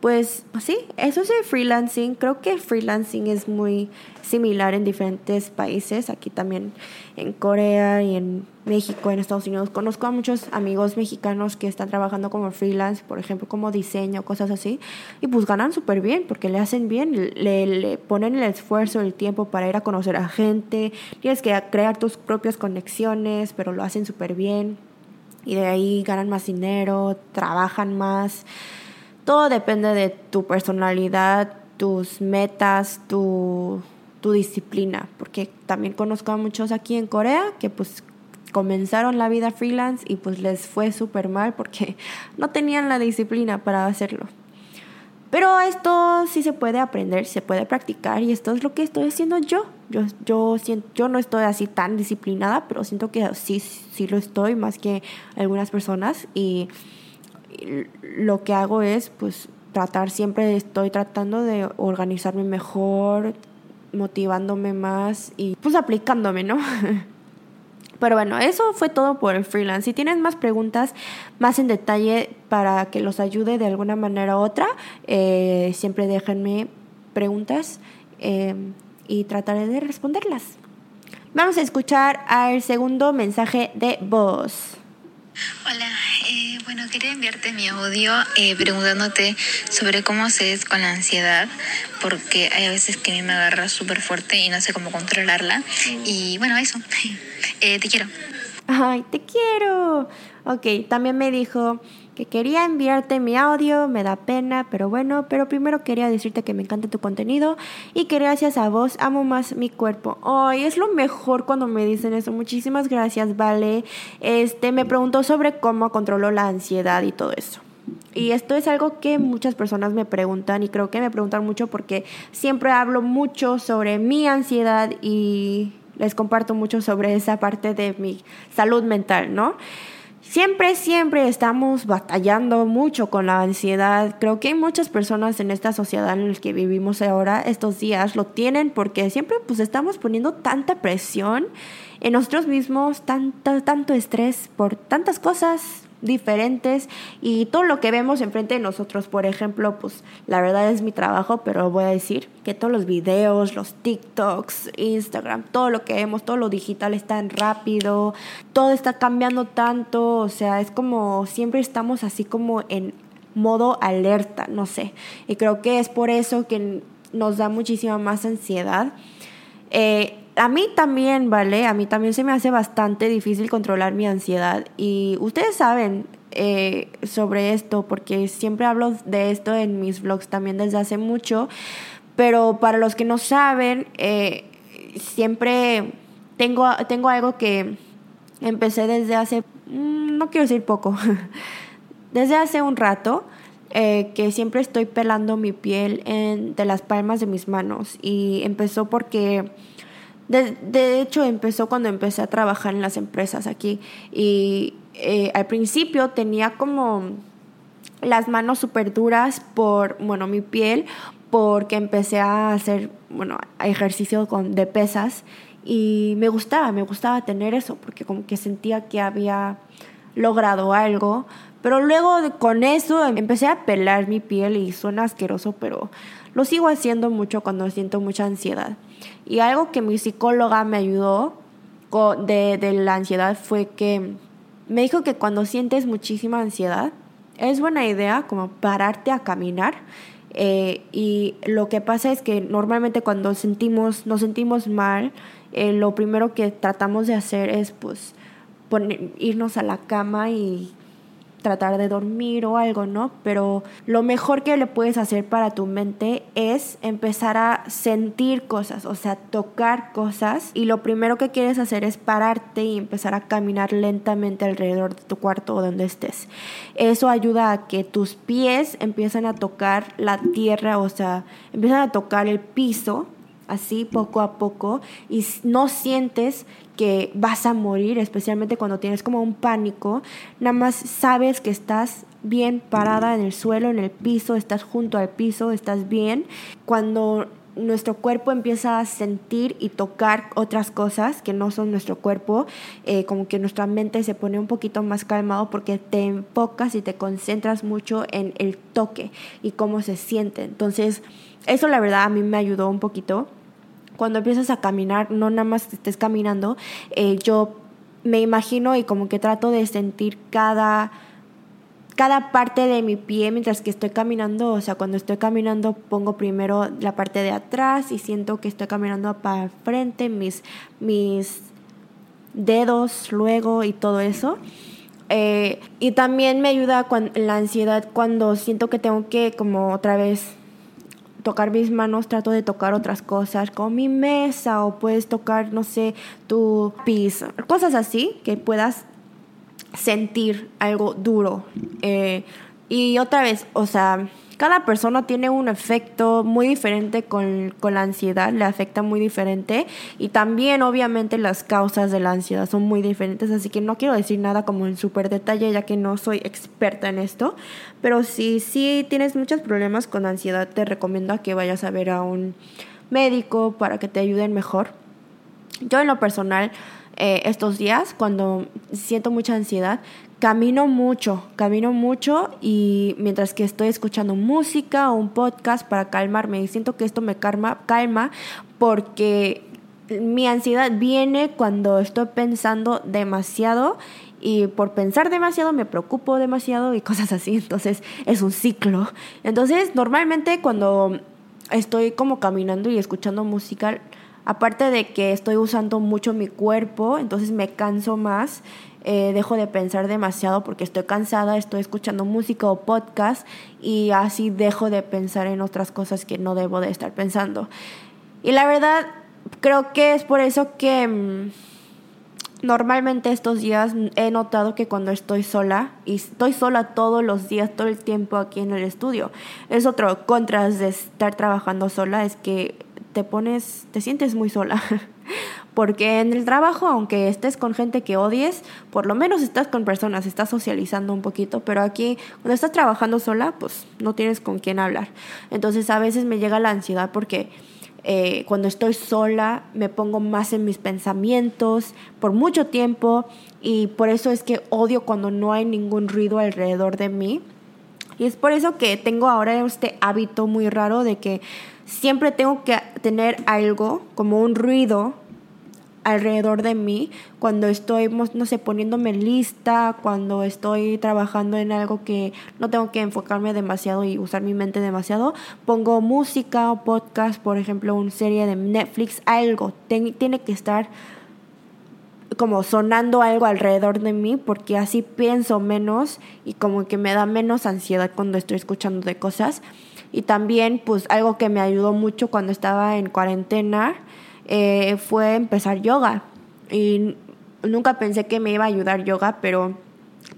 pues sí, eso es el freelancing. Creo que freelancing es muy similar en diferentes países. Aquí también en Corea y en México, en Estados Unidos. Conozco a muchos amigos mexicanos que están trabajando como freelance, por ejemplo, como diseño, cosas así. Y pues ganan súper bien porque le hacen bien, le, le, ponen el esfuerzo, el tiempo para ir a conocer a gente. Tienes que crear tus propias conexiones, pero lo hacen súper bien. Y de ahí ganan más dinero, trabajan más. Todo depende de tu personalidad, tus metas, tu, tu disciplina, porque también conozco a muchos aquí en Corea que pues comenzaron la vida freelance y pues les fue súper mal porque no tenían la disciplina para hacerlo. Pero esto sí se puede aprender, se puede practicar y esto es lo que estoy haciendo yo. Yo, yo, siento, yo no estoy así tan disciplinada, pero siento que sí, sí lo estoy más que algunas personas y lo que hago es, pues, tratar, siempre estoy tratando de organizarme mejor, motivándome más y pues aplicándome, ¿no? Pero bueno, eso fue todo por el freelance. Si tienen más preguntas más en detalle para que los ayude de alguna manera u otra, eh, siempre déjenme preguntas eh, y trataré de responderlas. Vamos a escuchar al segundo mensaje de voz. Hola, eh, bueno, quería enviarte mi audio eh, preguntándote sobre cómo se es con la ansiedad, porque hay a veces que a mí me agarra súper fuerte y no sé cómo controlarla. Y bueno, eso, eh, te quiero. Ay, te quiero. Ok, también me dijo que quería enviarte mi audio, me da pena, pero bueno, pero primero quería decirte que me encanta tu contenido y que gracias a vos amo más mi cuerpo. Ay, es lo mejor cuando me dicen eso. Muchísimas gracias, Vale. Este me preguntó sobre cómo controlo la ansiedad y todo eso. Y esto es algo que muchas personas me preguntan y creo que me preguntan mucho porque siempre hablo mucho sobre mi ansiedad y les comparto mucho sobre esa parte de mi salud mental, ¿no? Siempre, siempre estamos batallando mucho con la ansiedad. Creo que hay muchas personas en esta sociedad en la que vivimos ahora, estos días, lo tienen porque siempre pues estamos poniendo tanta presión en nosotros mismos, tanto, tanto estrés por tantas cosas, diferentes y todo lo que vemos enfrente de nosotros, por ejemplo, pues la verdad es mi trabajo, pero voy a decir que todos los videos, los TikToks, Instagram, todo lo que vemos, todo lo digital es tan rápido, todo está cambiando tanto, o sea, es como siempre estamos así como en modo alerta, no sé, y creo que es por eso que nos da muchísima más ansiedad. Eh, a mí también, ¿vale? A mí también se me hace bastante difícil controlar mi ansiedad. Y ustedes saben eh, sobre esto, porque siempre hablo de esto en mis vlogs también desde hace mucho. Pero para los que no saben, eh, siempre tengo, tengo algo que empecé desde hace, mm, no quiero decir poco, desde hace un rato. Eh, que siempre estoy pelando mi piel en, de las palmas de mis manos y empezó porque de, hecho, empezó cuando empecé a trabajar en las empresas aquí y eh, al principio tenía como las manos súper duras por, bueno, mi piel, porque empecé a hacer, bueno, ejercicio con, de pesas y me gustaba, me gustaba tener eso, porque como que sentía que había logrado algo, pero luego con eso empecé a pelar mi piel y suena asqueroso, pero lo sigo haciendo mucho cuando siento mucha ansiedad. Y algo que mi psicóloga me ayudó de, de la ansiedad fue que me dijo que cuando sientes muchísima ansiedad, es buena idea como pararte a caminar. Eh, y lo que pasa es que normalmente cuando sentimos, nos sentimos mal, eh, lo primero que tratamos de hacer es pues irnos a la cama y tratar de dormir o algo, ¿no? Pero lo mejor que le puedes hacer para tu mente es empezar a sentir cosas, o sea, tocar cosas. Y lo primero que quieres hacer es pararte y empezar a caminar lentamente alrededor de tu cuarto o donde estés. Eso ayuda a que tus pies empiezan a tocar la tierra, o sea, empiezan a tocar el piso así poco a poco y no sientes que vas a morir, especialmente cuando tienes como un pánico, nada más sabes que estás bien parada en el suelo, en el piso, estás junto al piso, estás bien. Cuando nuestro cuerpo empieza a sentir y tocar otras cosas que no son nuestro cuerpo, eh, como que nuestra mente se pone un poquito más calmado porque te enfocas y te concentras mucho en el toque y cómo se siente. Entonces, eso la verdad a mí me ayudó un poquito cuando empiezas a caminar, no nada más estés caminando, eh, yo me imagino y como que trato de sentir cada cada parte de mi pie mientras que estoy caminando, o sea, cuando estoy caminando pongo primero la parte de atrás y siento que estoy caminando para frente, mis, mis dedos luego y todo eso. Eh, y también me ayuda la ansiedad cuando siento que tengo que como otra vez tocar mis manos, trato de tocar otras cosas, como mi mesa o puedes tocar, no sé, tu piso, cosas así que puedas sentir algo duro. Eh, y otra vez, o sea, cada persona tiene un efecto muy diferente con, la ansiedad, le afecta muy diferente. Y también obviamente las causas de la ansiedad son muy diferentes, así que no quiero decir nada como en súper detalle ya que no soy experta en esto, pero si sí tienes muchos problemas con ansiedad te recomiendo que vayas a ver a un médico para que te ayuden mejor. Yo en lo personal, eh, estos días, cuando siento mucha ansiedad, camino mucho, camino mucho y mientras que estoy escuchando música o un podcast para calmarme y siento que esto me calma, calma porque mi ansiedad viene cuando estoy pensando demasiado y por pensar demasiado me preocupo demasiado y cosas así, entonces es un ciclo. Entonces, normalmente cuando estoy como caminando y escuchando música, aparte de que estoy usando mucho mi cuerpo, entonces me canso más eh, dejo de pensar demasiado porque estoy cansada, estoy escuchando música o podcast y así dejo de pensar en otras cosas que no debo de estar pensando. Y la verdad, creo que es por eso que mm, normalmente estos días he notado que cuando estoy sola, y estoy sola todos los días, todo el tiempo aquí en el estudio, es otro contras de estar trabajando sola, es que te pones, te sientes muy sola. Porque en el trabajo, aunque estés con gente que odies, por lo menos estás con personas, estás socializando un poquito, pero aquí cuando estás trabajando sola, pues no tienes con quién hablar. Entonces a veces me llega la ansiedad porque eh, cuando estoy sola me pongo más en mis pensamientos por mucho tiempo y por eso es que odio cuando no hay ningún ruido alrededor de mí. Y es por eso que tengo ahora este hábito muy raro de que siempre tengo que tener algo como un ruido alrededor de mí cuando estoy, no sé, poniéndome lista, cuando estoy trabajando en algo que no tengo que enfocarme demasiado y usar mi mente demasiado, pongo música o podcast, por ejemplo, una serie de Netflix, algo, tiene que estar como sonando algo alrededor de mí porque así pienso menos y como que me da menos ansiedad cuando estoy escuchando de cosas. Y también pues algo que me ayudó mucho cuando estaba en cuarentena eh, fue empezar yoga. Y nunca pensé que me iba a ayudar yoga, pero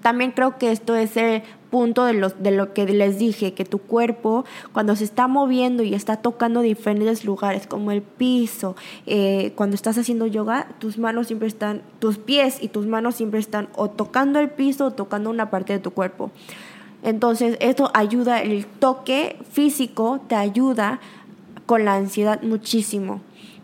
también creo que esto es el punto de, los, de lo que les dije, que tu cuerpo cuando se está moviendo y está tocando diferentes lugares, como el piso, eh, cuando estás haciendo yoga, tus manos siempre están, tus pies y tus manos siempre están o tocando el piso o tocando una parte de tu cuerpo. Entonces, esto ayuda, el toque físico te ayuda con la ansiedad muchísimo.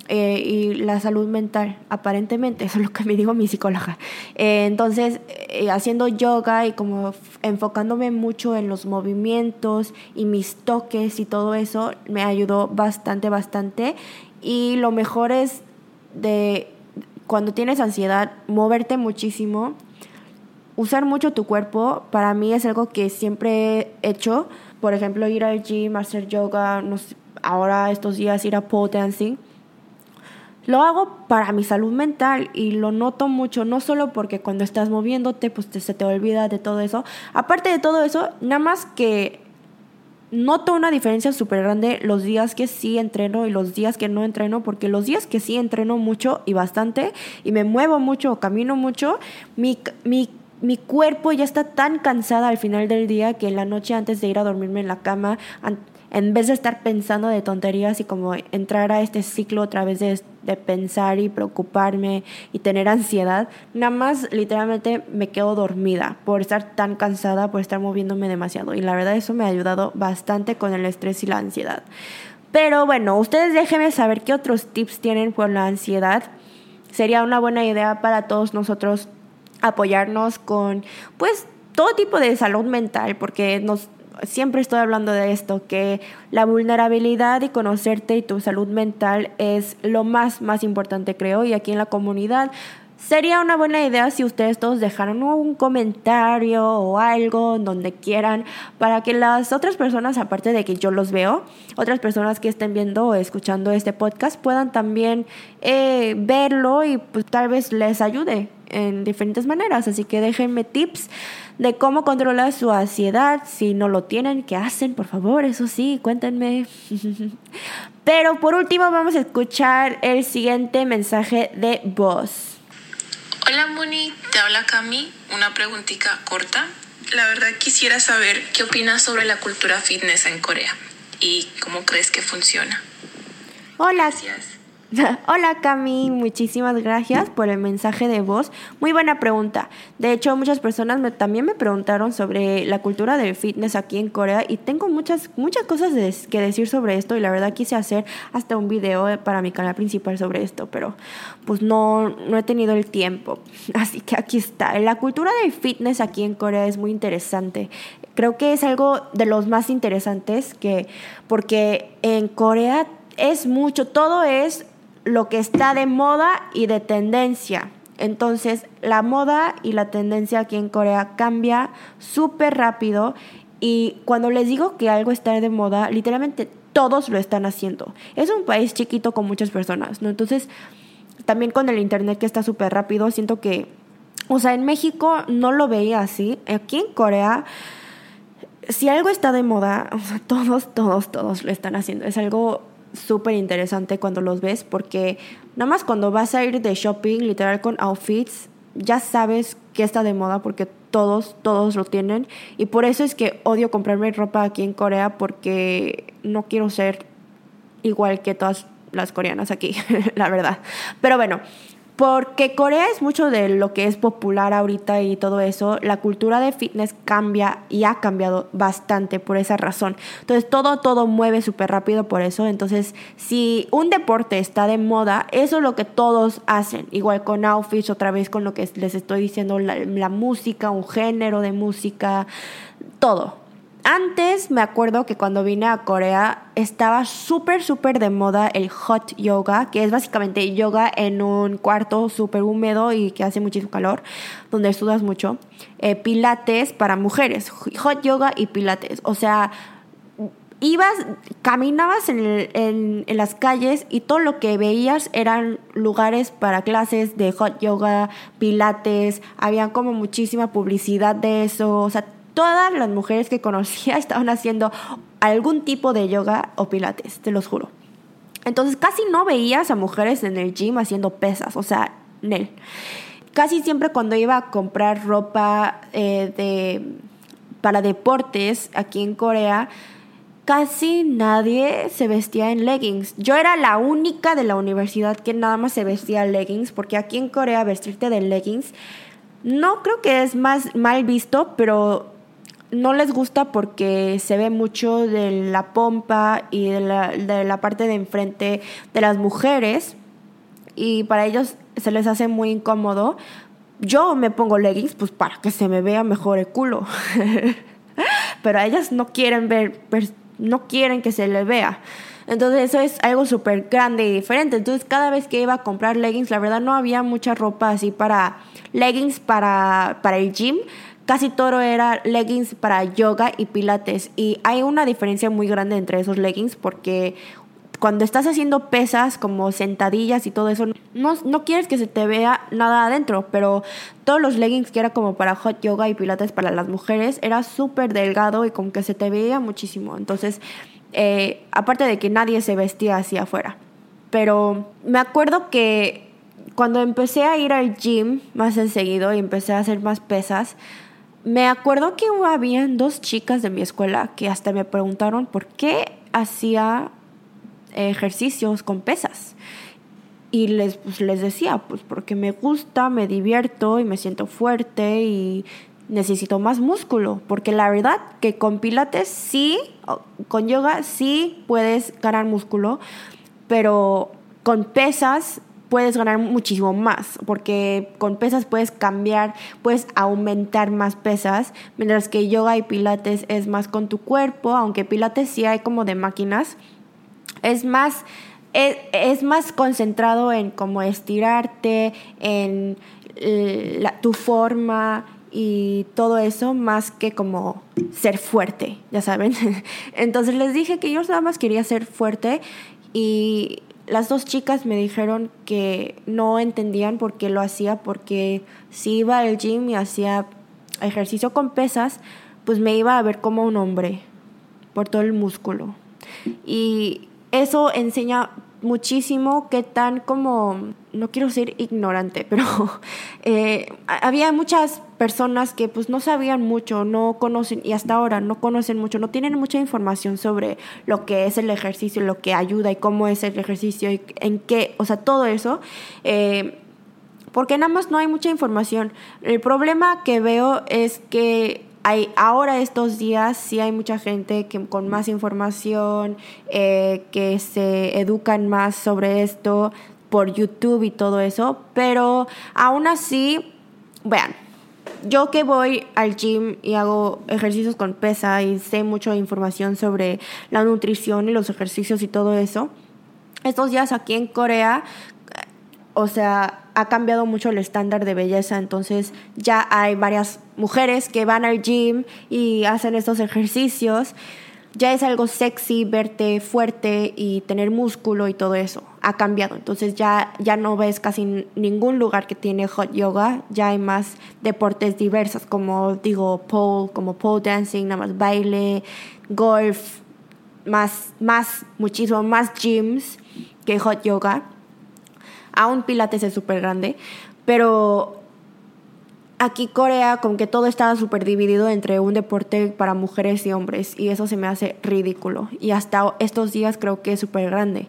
Eh, y la salud mental, aparentemente, eso es lo que me dijo mi psicóloga. Eh, entonces, eh, haciendo yoga y como enfocándome mucho en los movimientos y mis toques y todo eso, me ayudó bastante, bastante. Y lo mejor es de cuando tienes ansiedad, moverte muchísimo usar mucho tu cuerpo para mí es algo que siempre he hecho. Por ejemplo, ir al gym, hacer yoga, no sé, ahora estos días ir a pole dancing. Lo hago para mi salud mental y lo noto mucho, no solo porque cuando estás moviéndote, pues se te olvida de todo eso. Aparte de todo eso, nada más que noto una diferencia súper grande los días que sí entreno y los días que no entreno, porque los días que sí entreno mucho y bastante y me muevo mucho o camino mucho, mi, mi, mi cuerpo ya está tan cansada al final del día que en la noche antes de ir a dormirme en la cama, en vez de estar pensando de tonterías y como entrar a este ciclo otra vez de, de, pensar y preocuparme y tener ansiedad, nada más literalmente me quedo dormida por estar tan cansada, por estar moviéndome demasiado. Y la verdad eso me ha ayudado bastante con el estrés y la ansiedad. Pero bueno, ustedes déjenme saber qué otros tips tienen por la ansiedad. Sería una buena idea para todos nosotros apoyarnos con pues todo tipo de salud mental porque nos siempre estoy hablando de esto, que la vulnerabilidad y conocerte y tu salud mental es lo más, más importante, creo, y aquí en la comunidad. Sería una buena idea si ustedes todos dejaran un comentario o algo donde quieran para que las otras personas, aparte de que yo los veo, otras personas que estén viendo o escuchando este podcast puedan también eh, verlo y pues tal vez les ayude en diferentes maneras. Así que déjenme tips de cómo controlar su ansiedad. Si no lo tienen, ¿qué hacen? Por favor, eso sí, cuéntenme. Pero por último vamos a escuchar el siguiente mensaje de voz. Hola Moni, te habla Cami, una preguntita corta. La verdad quisiera saber qué opinas sobre la cultura fitness en Corea y cómo crees que funciona. Hola. Gracias. Hola Cami, muchísimas gracias por el mensaje de voz. Muy buena pregunta. De hecho, muchas personas me, también me preguntaron sobre la cultura del fitness aquí en Corea y tengo muchas, muchas cosas que decir sobre esto y la verdad quise hacer hasta un video para mi canal principal sobre esto, pero pues no, no he tenido el tiempo. Así que aquí está. La cultura del fitness aquí en Corea es muy interesante. Creo que es algo de los más interesantes que, porque en Corea es mucho, todo es lo que está de moda y de tendencia. Entonces, la moda y la tendencia aquí en Corea cambia súper rápido y cuando les digo que algo está de moda, literalmente todos lo están haciendo. Es un país chiquito con muchas personas, ¿no? Entonces, también con el internet que está súper rápido, siento que, o sea, en México no lo veía así. Aquí en Corea, si algo está de moda, todos, todos, todos lo están haciendo. Es algo súper interesante cuando los ves porque nada más cuando vas a ir de shopping, literal con outfits, ya sabes que está de moda porque todos, todos lo tienen. Y por eso es que odio comprarme ropa aquí en Corea porque no quiero ser igual que todas las coreanas aquí, la verdad. Pero bueno, porque Corea es mucho de lo que es popular ahorita y todo eso, la cultura de fitness cambia y ha cambiado bastante por esa razón. Entonces todo, todo mueve súper rápido por eso. Entonces si un deporte está de moda, eso es lo que todos hacen. Igual con outfits, otra vez con lo que les estoy diciendo, la, la música, un género de música, todo antes me acuerdo que cuando vine a Corea estaba súper, súper de moda el hot yoga, que es básicamente yoga en un cuarto súper húmedo y que hace muchísimo calor, donde estudias mucho. Eh, pilates para mujeres, hot yoga y pilates. O sea, ibas, caminabas en, en, las calles y todo lo que veías eran lugares para clases de hot yoga, pilates, había como muchísima publicidad de eso, o sea, todas las mujeres que conocía estaban haciendo algún tipo de yoga o pilates, te los juro. Entonces casi no veías a mujeres en el gym haciendo pesas, o sea, Nel. Casi siempre cuando iba a comprar ropa eh, de, para deportes aquí en Corea, casi nadie se vestía en leggings. Yo era la única de la universidad que nada más se vestía leggings, porque aquí en Corea vestirte de leggings no creo que es más mal visto, pero no les gusta porque se ve mucho de la pompa y de la, de la parte de enfrente de las mujeres y para ellos se les hace muy incómodo. Yo me pongo leggings pues para que se me vea mejor el culo. Pero a ellas no quieren ver, no quieren que se le vea. Entonces eso es algo súper grande y diferente. Entonces cada vez que iba a comprar leggings, la verdad no había mucha ropa así para leggings para, para el gym. Casi todo era leggings para yoga y pilates. Y hay una diferencia muy grande entre esos leggings porque cuando estás haciendo pesas como sentadillas y todo eso, no, no, quieres que se te vea nada adentro, pero todos los leggings que era como para hot yoga y pilates para las mujeres era súper delgado y como que se te veía muchísimo. Entonces, eh, aparte de que nadie se vestía así afuera. Pero me acuerdo que cuando empecé a ir al gym más enseguido y empecé a hacer más pesas, me acuerdo que habían dos chicas de mi escuela que hasta me preguntaron por qué hacía ejercicios con pesas. Y les, pues, les decía, pues porque me gusta, me divierto y me siento fuerte y necesito más músculo. Porque la verdad que con pilates sí, con yoga sí puedes ganar músculo, pero con pesas puedes ganar muchísimo más, porque con pesas puedes cambiar, puedes aumentar más pesas, mientras que yoga y pilates es más con tu cuerpo, aunque pilates sí hay como de máquinas es más, es, más concentrado en cómo estirarte, en tu forma y todo eso, más que como ser fuerte, ya saben. Entonces les dije que yo nada más quería ser fuerte y las dos chicas me dijeron que no entendían por qué lo hacía, porque si iba al gym y hacía ejercicio con pesas, pues me iba a ver como un hombre por todo el músculo. Y eso enseña muchísimo qué tan como, no quiero ser ignorante, pero eh, había muchas personas que pues no sabían mucho, no conocen, y hasta ahora no conocen mucho, no tienen mucha información sobre lo que es el ejercicio, lo que ayuda y cómo es el ejercicio y en qué, o sea, todo eso. Eh, porque nada más no hay mucha información. El problema que veo es que hay, ahora estos días sí hay mucha gente que con más información, eh, que se educan más sobre esto por YouTube y todo eso, pero aún así, vean, yo que voy al gym y hago ejercicios con pesa y sé mucha información sobre la nutrición y los ejercicios y todo eso, estos días aquí en Corea o sea, ha cambiado mucho el estándar de belleza, entonces ya hay varias mujeres que van al gym y hacen estos ejercicios. Ya es algo sexy verte fuerte y tener músculo y todo eso. Ha cambiado. Entonces ya, ya no ves casi ningún lugar que tiene hot yoga. Ya hay más deportes diversos como digo pole, como pole dancing, nada más baile, golf, más, más, muchísimo más gyms que hot yoga. Aún Pilates es súper grande, pero aquí Corea como que todo estaba súper dividido entre un deporte para mujeres y hombres y eso se me hace ridículo y hasta estos días creo que es súper grande.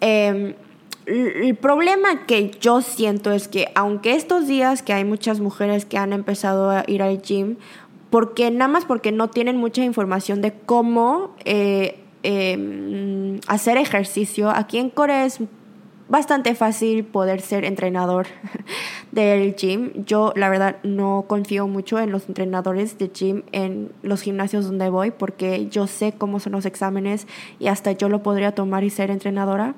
Em, el problema que yo siento es que aunque estos días que hay muchas mujeres que han empezado a ir al gym, porque nada más porque no tienen mucha información de cómo eh, em, hacer ejercicio, aquí en Corea es bastante fácil poder ser entrenador del gym. Yo la verdad no confío mucho en los entrenadores de gym en los gimnasios donde voy porque yo sé cómo son los exámenes y hasta yo lo podría tomar y ser entrenadora.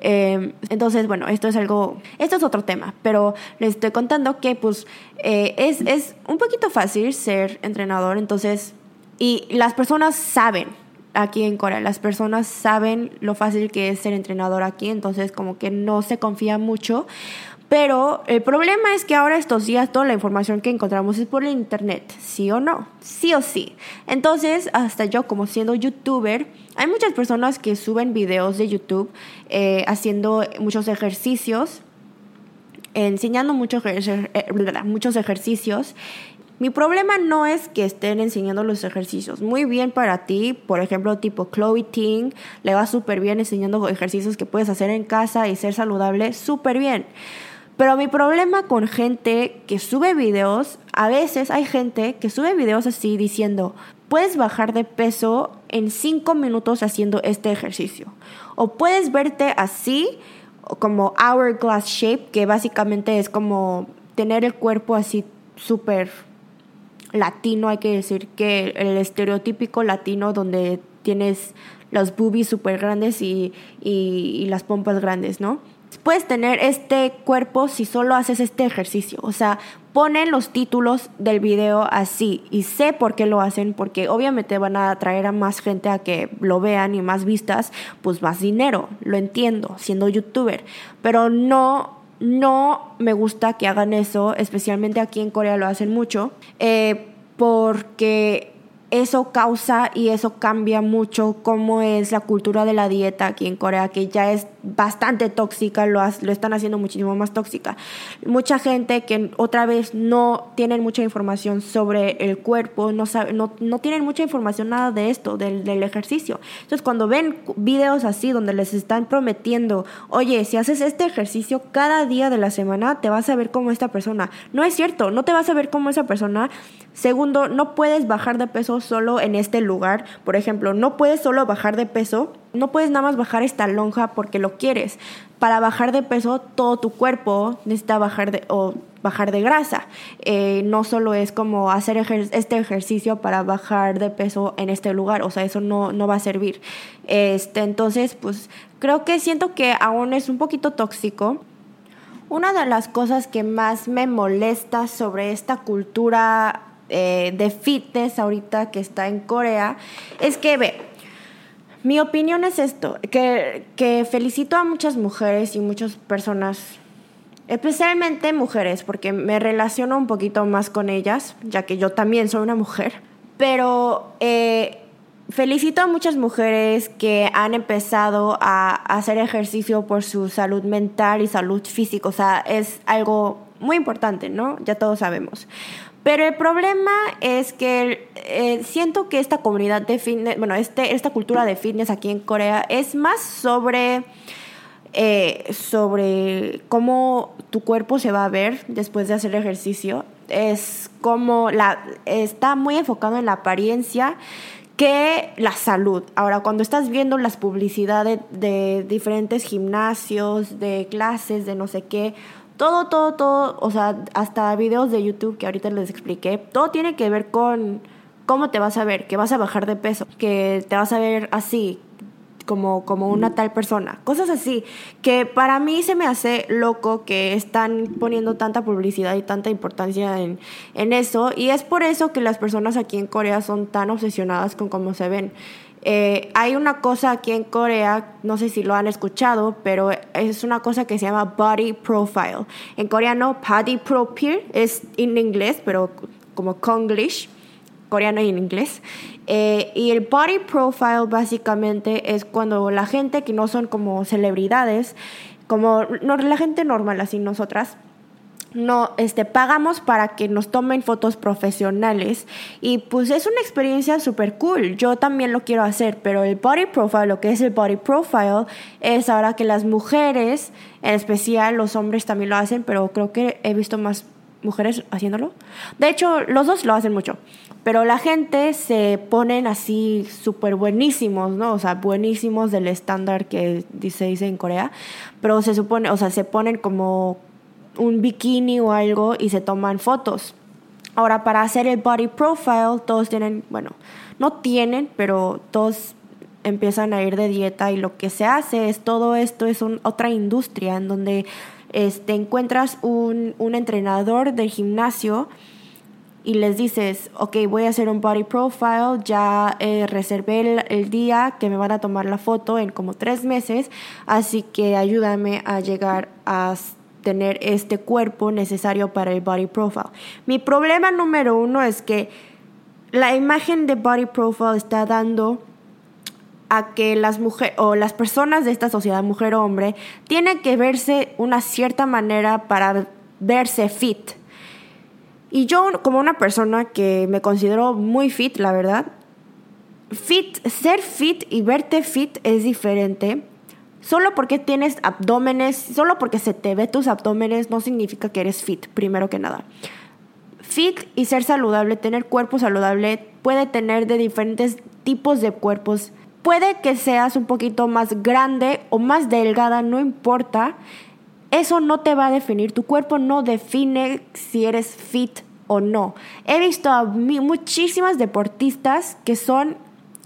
Em, entonces, bueno, esto es algo, esto es otro tema, pero les estoy contando que pues eh, es, es un poquito fácil ser entrenador, entonces, y las personas saben aquí en Corea. Las personas saben lo fácil que es ser entrenador aquí, entonces como que no se confía mucho. Pero el problema es que ahora estos días toda la información que encontramos es por el internet, sí o no, sí o sí. Entonces, hasta yo como siendo youtuber, hay muchas personas que suben videos de YouTube eh, haciendo muchos ejercicios, enseñando muchos, eh, muchos ejercicios mi problema no es que estén enseñando los ejercicios. Muy bien para ti, por ejemplo, tipo Chloe Ting, le va súper bien enseñando ejercicios que puedes hacer en casa y ser saludable, súper bien. Pero mi problema con gente que sube videos, a veces hay gente que sube videos así diciendo, puedes bajar de peso en 5 minutos haciendo este ejercicio. O puedes verte así, como hourglass shape, que básicamente es como tener el cuerpo así súper latino, hay que decir que el estereotípico latino donde tienes los boobies súper grandes y, y, las pompas grandes, ¿no? Puedes tener este cuerpo si solo haces este ejercicio. O sea, ponen los títulos del video así y sé por qué lo hacen, porque obviamente van a atraer a más gente a que lo vean y más vistas, pues más dinero, lo entiendo, siendo youtuber, pero no no me gusta que hagan eso, especialmente aquí en Corea lo hacen mucho, eh, porque eso causa y eso cambia mucho cómo es la cultura de la dieta aquí en Corea, que ya es bastante tóxica, lo, lo están haciendo muchísimo más tóxica. Mucha gente que otra vez no tienen mucha información sobre el cuerpo, no, sabe, no, no tienen mucha información nada de esto, del, del, ejercicio. Entonces cuando ven videos así donde les están prometiendo, oye, si haces este ejercicio cada día de la semana, te vas a ver como esta persona. No es cierto, no te vas a ver como esa persona. Segundo, no puedes bajar de peso solo en este lugar. Por ejemplo, no puedes solo bajar de peso no puedes nada más bajar esta lonja porque lo quieres. Para bajar de peso, todo tu cuerpo necesita bajar de, o bajar de grasa. Eh, no solo es como hacer este ejercicio para bajar de peso en este lugar, o sea, eso no, no va a servir. Este, entonces, pues creo que siento que aún es un poquito tóxico. Una de las cosas que más me molesta sobre esta cultura eh, de fitness ahorita que está en Corea es que, ve, mi opinión es esto, que, que felicito a muchas mujeres y muchas personas, especialmente mujeres, porque me relaciono un poquito más con ellas, ya que yo también soy una mujer, pero eh, felicito a muchas mujeres que han empezado a hacer ejercicio por su salud mental y salud física, o sea, es algo muy importante, ¿no? Ya todos sabemos. Pero el problema es que eh, siento que esta comunidad de fitness, bueno, este, esta cultura de fitness aquí en Corea es más sobre, eh, sobre cómo tu cuerpo se va a ver después de hacer ejercicio. Es como la, está muy enfocado en la apariencia que la salud. Ahora, cuando estás viendo las publicidades de diferentes gimnasios, de clases, de no sé qué, todo, todo, todo, o sea, hasta videos de YouTube que ahorita les expliqué, todo tiene que ver con cómo te vas a ver, que vas a bajar de peso, que te vas a ver así, como, como una tal persona. Cosas así, que para mí se me hace loco que están poniendo tanta publicidad y tanta importancia en, en eso. Y es por eso que las personas aquí en Corea son tan obsesionadas con cómo se ven. Eh, hay una cosa aquí en Corea, no sé si lo han escuchado, pero es una cosa que se llama body profile. En coreano, body profile es en inglés, pero como Konglish, coreano y en inglés. Eh, y el body profile básicamente es cuando la gente que no son como celebridades, como la gente normal, así nosotras, no este pagamos para que nos tomen fotos profesionales. Y pues es una experiencia súper cool. Yo también lo quiero hacer pero el body profile lo que es el body profile es ahora que las mujeres en especial los hombres también lo hacen pero creo que he visto más mujeres haciéndolo. De hecho los dos lo hacen mucho pero la gente se ponen así súper buenísimos, ¿no? O sea, buenísimos del estándar que se dice en Corea, pero se supone, o sea, se ponen como un bikini o algo y se toman fotos. Ahora, para hacer el body profile, todos tienen, bueno, no tienen, pero todos empiezan a ir de dieta y lo que se hace es todo esto es otra industria en donde este, encuentras un, un entrenador del gimnasio y les dices, ok, voy a hacer un body profile, ya eh, reservé el, el, día que me van a tomar la foto en como tres meses, así que ayúdame a llegar a tener este cuerpo necesario para el body profile. Mi problema número uno es que la imagen de body profile está dando a que las mujeres o las personas de esta sociedad, mujer o hombre, tienen que verse una cierta manera para verse fit. Y yo como una persona que me considero muy fit, la verdad, fit, ser fit y verte fit es diferente Solo porque tienes abdómenes, solo porque se te ve tus abdómenes no significa que eres fit, primero que nada. Fit y ser saludable, tener cuerpo saludable, puede tener de diferentes tipos de cuerpos. Puede que seas un poquito más grande o más delgada, no importa. Eso no te va a definir. Tu cuerpo no define si eres fit o no. He visto a muchísimas deportistas que son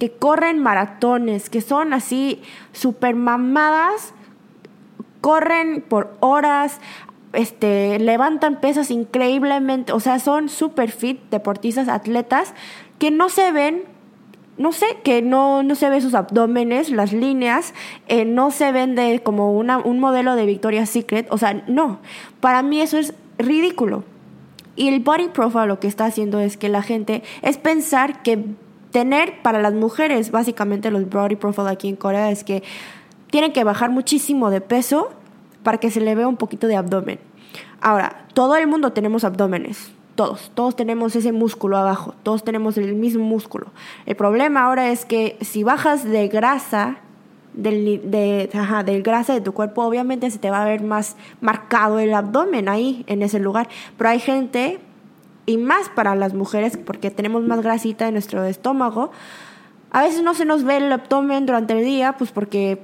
que corren maratones, que son así super mamadas, corren por horas, este, levantan pesas increíblemente, o sea, son super fit, deportistas, atletas, que no se ven, no sé, que no, no se ven sus abdómenes, las líneas, eh, no se ven de como una, un modelo de Victoria's Secret, o sea, no, para mí eso es ridículo. Y el body profile lo que está haciendo es que la gente, es pensar que tener para las mujeres, básicamente los body profile aquí en Corea, es que tienen que bajar muchísimo de peso para que se le vea un poquito de abdomen. Ahora, todo el mundo tenemos abdómenes, todos, todos tenemos ese músculo abajo, todos tenemos el mismo músculo. El problema ahora es que si bajas de grasa, del, de, del grasa de tu cuerpo, obviamente se te va a ver más marcado el abdomen ahí, en ese lugar. Pero hay gente, y más para las mujeres, porque tenemos más grasita en nuestro estómago, a veces no se nos ve el abdomen durante el día, pues porque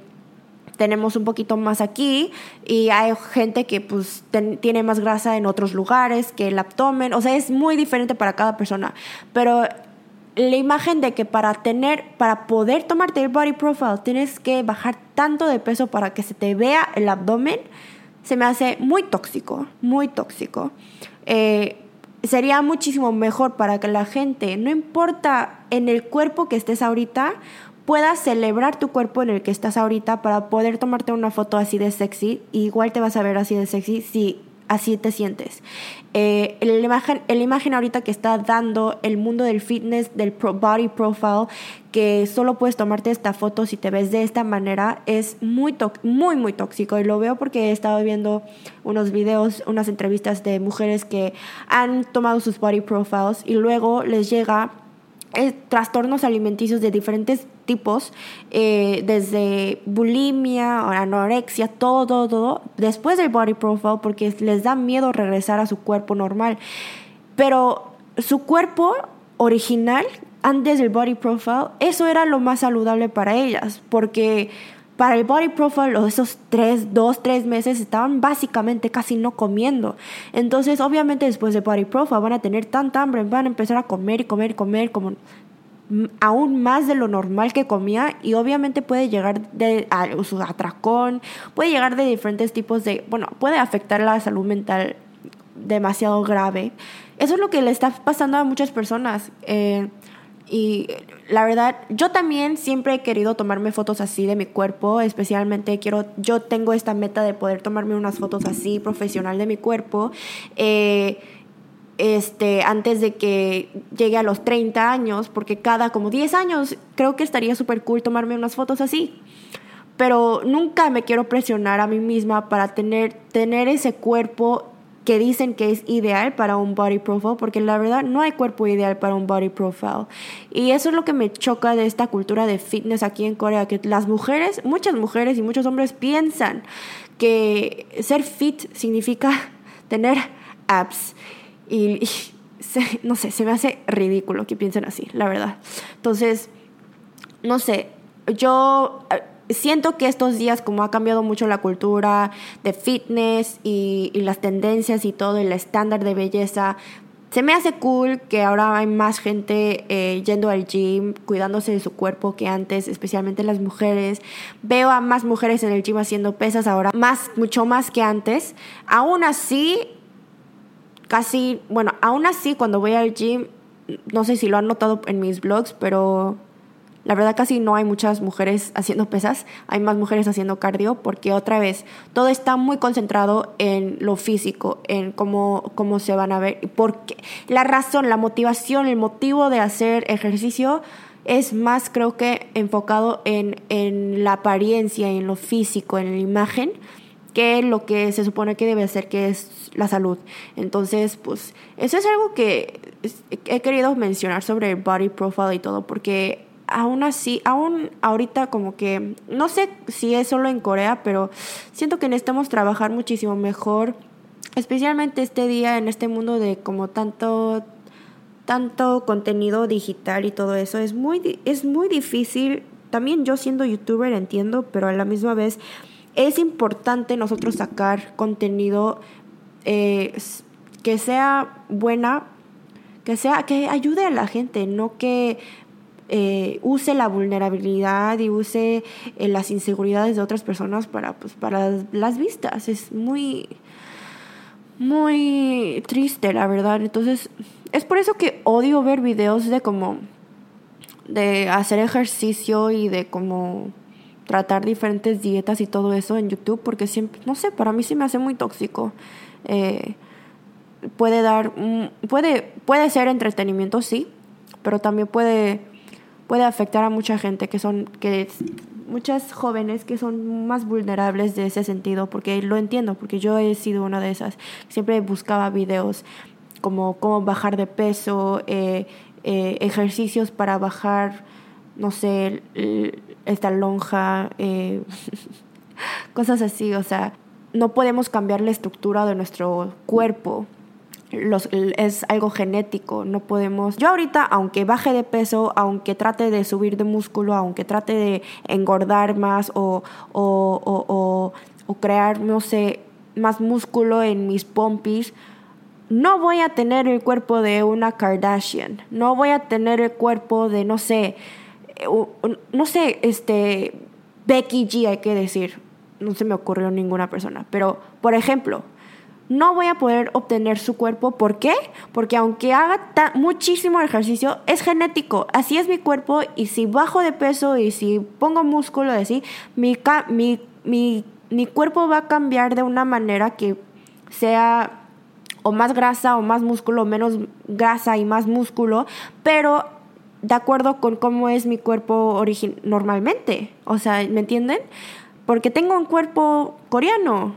tenemos un poquito más aquí y hay gente que pues tiene más grasa en otros lugares que el abdomen, o sea, es muy diferente para cada persona, pero la imagen de que para tener, para poder tomarte el body profile tienes que bajar tanto de peso para que se te vea el abdomen, se me hace muy tóxico, muy tóxico. Eh, sería muchísimo mejor para que la gente, no importa en el cuerpo que estés ahorita, puedas celebrar tu cuerpo en el que estás ahorita para poder tomarte una foto así de sexy. igual te vas a ver así de sexy si así te sientes. Eh, la, imagen, la imagen ahorita que está dando el mundo del fitness, del body profile, que solo puedes tomarte esta foto si te ves de esta manera, es muy, muy, muy tóxico. Y lo veo porque he estado viendo unos videos, unas entrevistas de mujeres que han tomado sus body profiles y luego les llega eh, trastornos alimenticios de diferentes tipos, eh, desde bulimia, anorexia, todo, todo, todo, después del body profile, porque les da miedo regresar a su cuerpo normal. Pero su cuerpo original, antes del body profile, eso era lo más saludable para ellas, porque para el body profile, esos tres, dos, tres meses estaban básicamente casi no comiendo. Entonces, obviamente, después del body profile van a tener tanta hambre, van a empezar a comer y comer y comer como aún más de lo normal que comía y obviamente puede llegar de a su atracón, puede llegar de diferentes tipos de, bueno, puede afectar la salud mental demasiado grave. Eso es lo que le está pasando a muchas personas. Eh, y la verdad, yo también siempre he querido tomarme fotos así de mi cuerpo, especialmente quiero, yo tengo esta meta de poder tomarme unas fotos así profesional de mi cuerpo. Eh, este, antes de que llegue a los 30 años, porque cada como 10 años creo que estaría súper cool tomarme unas fotos así. Pero nunca me quiero presionar a mí misma para tener, tener ese cuerpo que dicen que es ideal para un body profile, porque la verdad no hay cuerpo ideal para un body profile. Y eso es lo que me choca de esta cultura de fitness aquí en Corea, que las mujeres, muchas mujeres y muchos hombres piensan que ser fit significa tener abs. Y, no sé, se me hace ridículo que piensen así, la verdad. Entonces, no sé, yo siento que estos días, como ha cambiado mucho la cultura de fitness y, las tendencias y todo, el estándar de belleza, se me hace cool que ahora hay más gente eh, yendo al gym, cuidándose de su cuerpo que antes, especialmente las mujeres. Veo a más mujeres en el gym haciendo pesas ahora, más, mucho más que antes. Aún así, casi, bueno, aún así cuando voy al gym, no sé si lo han notado en mis blogs, pero la verdad casi no hay muchas mujeres haciendo pesas, hay más mujeres haciendo cardio porque otra vez todo está muy concentrado en lo físico, en cómo, cómo se van a ver. Porque la razón, la motivación, el motivo de hacer ejercicio es más creo que enfocado en, en la apariencia, en lo físico, en la imagen que lo que se supone que debe ser, que es la salud. Entonces, pues eso es algo que he querido mencionar sobre el body profile y todo, porque aún así, aún ahorita como que, no sé si es solo en Corea, pero siento que necesitamos trabajar muchísimo mejor, especialmente este día en este mundo de como tanto tanto contenido digital y todo eso. Es muy es muy difícil también yo siendo youtuber entiendo pero a la misma vez es importante nosotros sacar contenido eh, que sea buena que sea que ayude a la gente no que eh, use la vulnerabilidad y use eh, las inseguridades de otras personas para, pues, para las vistas. Es muy, muy triste, la verdad. Entonces, es por eso que odio ver videos de como, de hacer ejercicio y de como tratar diferentes dietas y todo eso en YouTube, porque siempre, no sé, para mí sí me hace muy tóxico. Eh, puede dar, puede, puede ser entretenimiento, sí, pero también puede puede afectar a mucha gente que son, que muchas jóvenes que son más vulnerables de ese sentido, porque lo entiendo, porque yo he sido una de esas. Siempre buscaba videos como cómo bajar de peso, eh, eh, ejercicios para bajar, no sé, esta lonja, eh, cosas así, o sea, no podemos cambiar la estructura de nuestro cuerpo los, es algo genético, no podemos... Yo ahorita, aunque baje de peso, aunque trate de subir de músculo, aunque trate de engordar más o, o, o, o crear, no sé, más músculo en mis pompis, no voy a tener el cuerpo de una Kardashian, no voy a tener el cuerpo de, no sé, no sé, este, Becky G, hay que decir, no se me ocurrió ninguna persona, pero, por ejemplo, no voy a poder obtener su cuerpo. ¿Por qué? Porque aunque haga muchísimo ejercicio, es genético. Así es mi cuerpo y si bajo de peso y si pongo músculo así, mi, mi, mi, mi cuerpo va a cambiar de una manera que sea o más grasa o más músculo, menos grasa y más músculo, pero de acuerdo con cómo es mi cuerpo normalmente. O sea, ¿me entienden? Porque tengo un cuerpo coreano,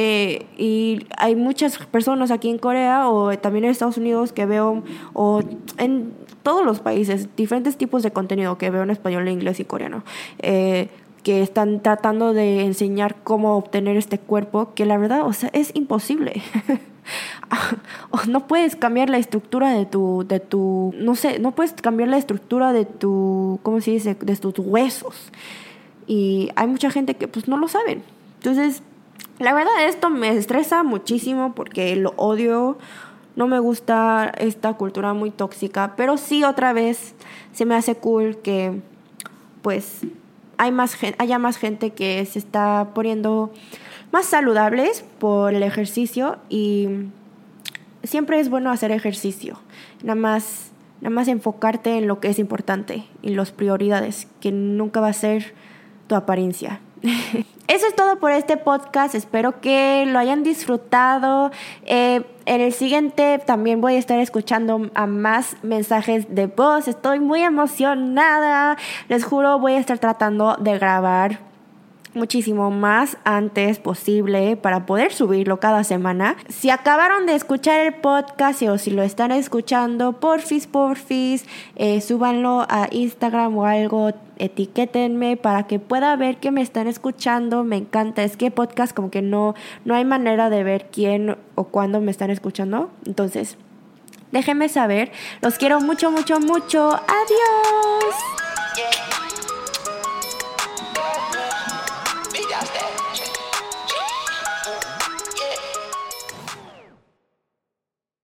eh, y hay muchas personas aquí en Corea o también en Estados Unidos que veo, o en todos los países, diferentes tipos de contenido que veo en español, inglés y coreano, eh, que están tratando de enseñar cómo obtener este cuerpo, que la verdad, o sea, es imposible. no puedes cambiar la estructura de tu, de tu, no sé, no puedes cambiar la estructura de tu, ¿cómo se dice?, de tus huesos. Y hay mucha gente que pues no lo saben. Entonces, la verdad esto me estresa muchísimo porque lo odio, no me gusta esta cultura muy tóxica, pero sí otra vez se me hace cool que pues hay más haya más gente que se está poniendo más saludables por el ejercicio y siempre es bueno hacer ejercicio. Nada más nada más enfocarte en lo que es importante y las prioridades, que nunca va a ser tu apariencia. Eso es todo por este podcast. Espero que lo hayan disfrutado. Eh, en el siguiente también voy a estar escuchando a más mensajes de voz. Estoy muy emocionada. Les juro, voy a estar tratando de grabar muchísimo más antes posible para poder subirlo cada semana. Si acabaron de escuchar el podcast o si lo están escuchando, porfis, porfis, eh, súbanlo a Instagram o algo, etiquétenme para que pueda ver que me están escuchando. Me encanta, es que podcast como que no, no hay manera de ver quién o cuándo me están escuchando. Entonces, déjenme saber. Los quiero mucho, mucho, mucho. Adiós.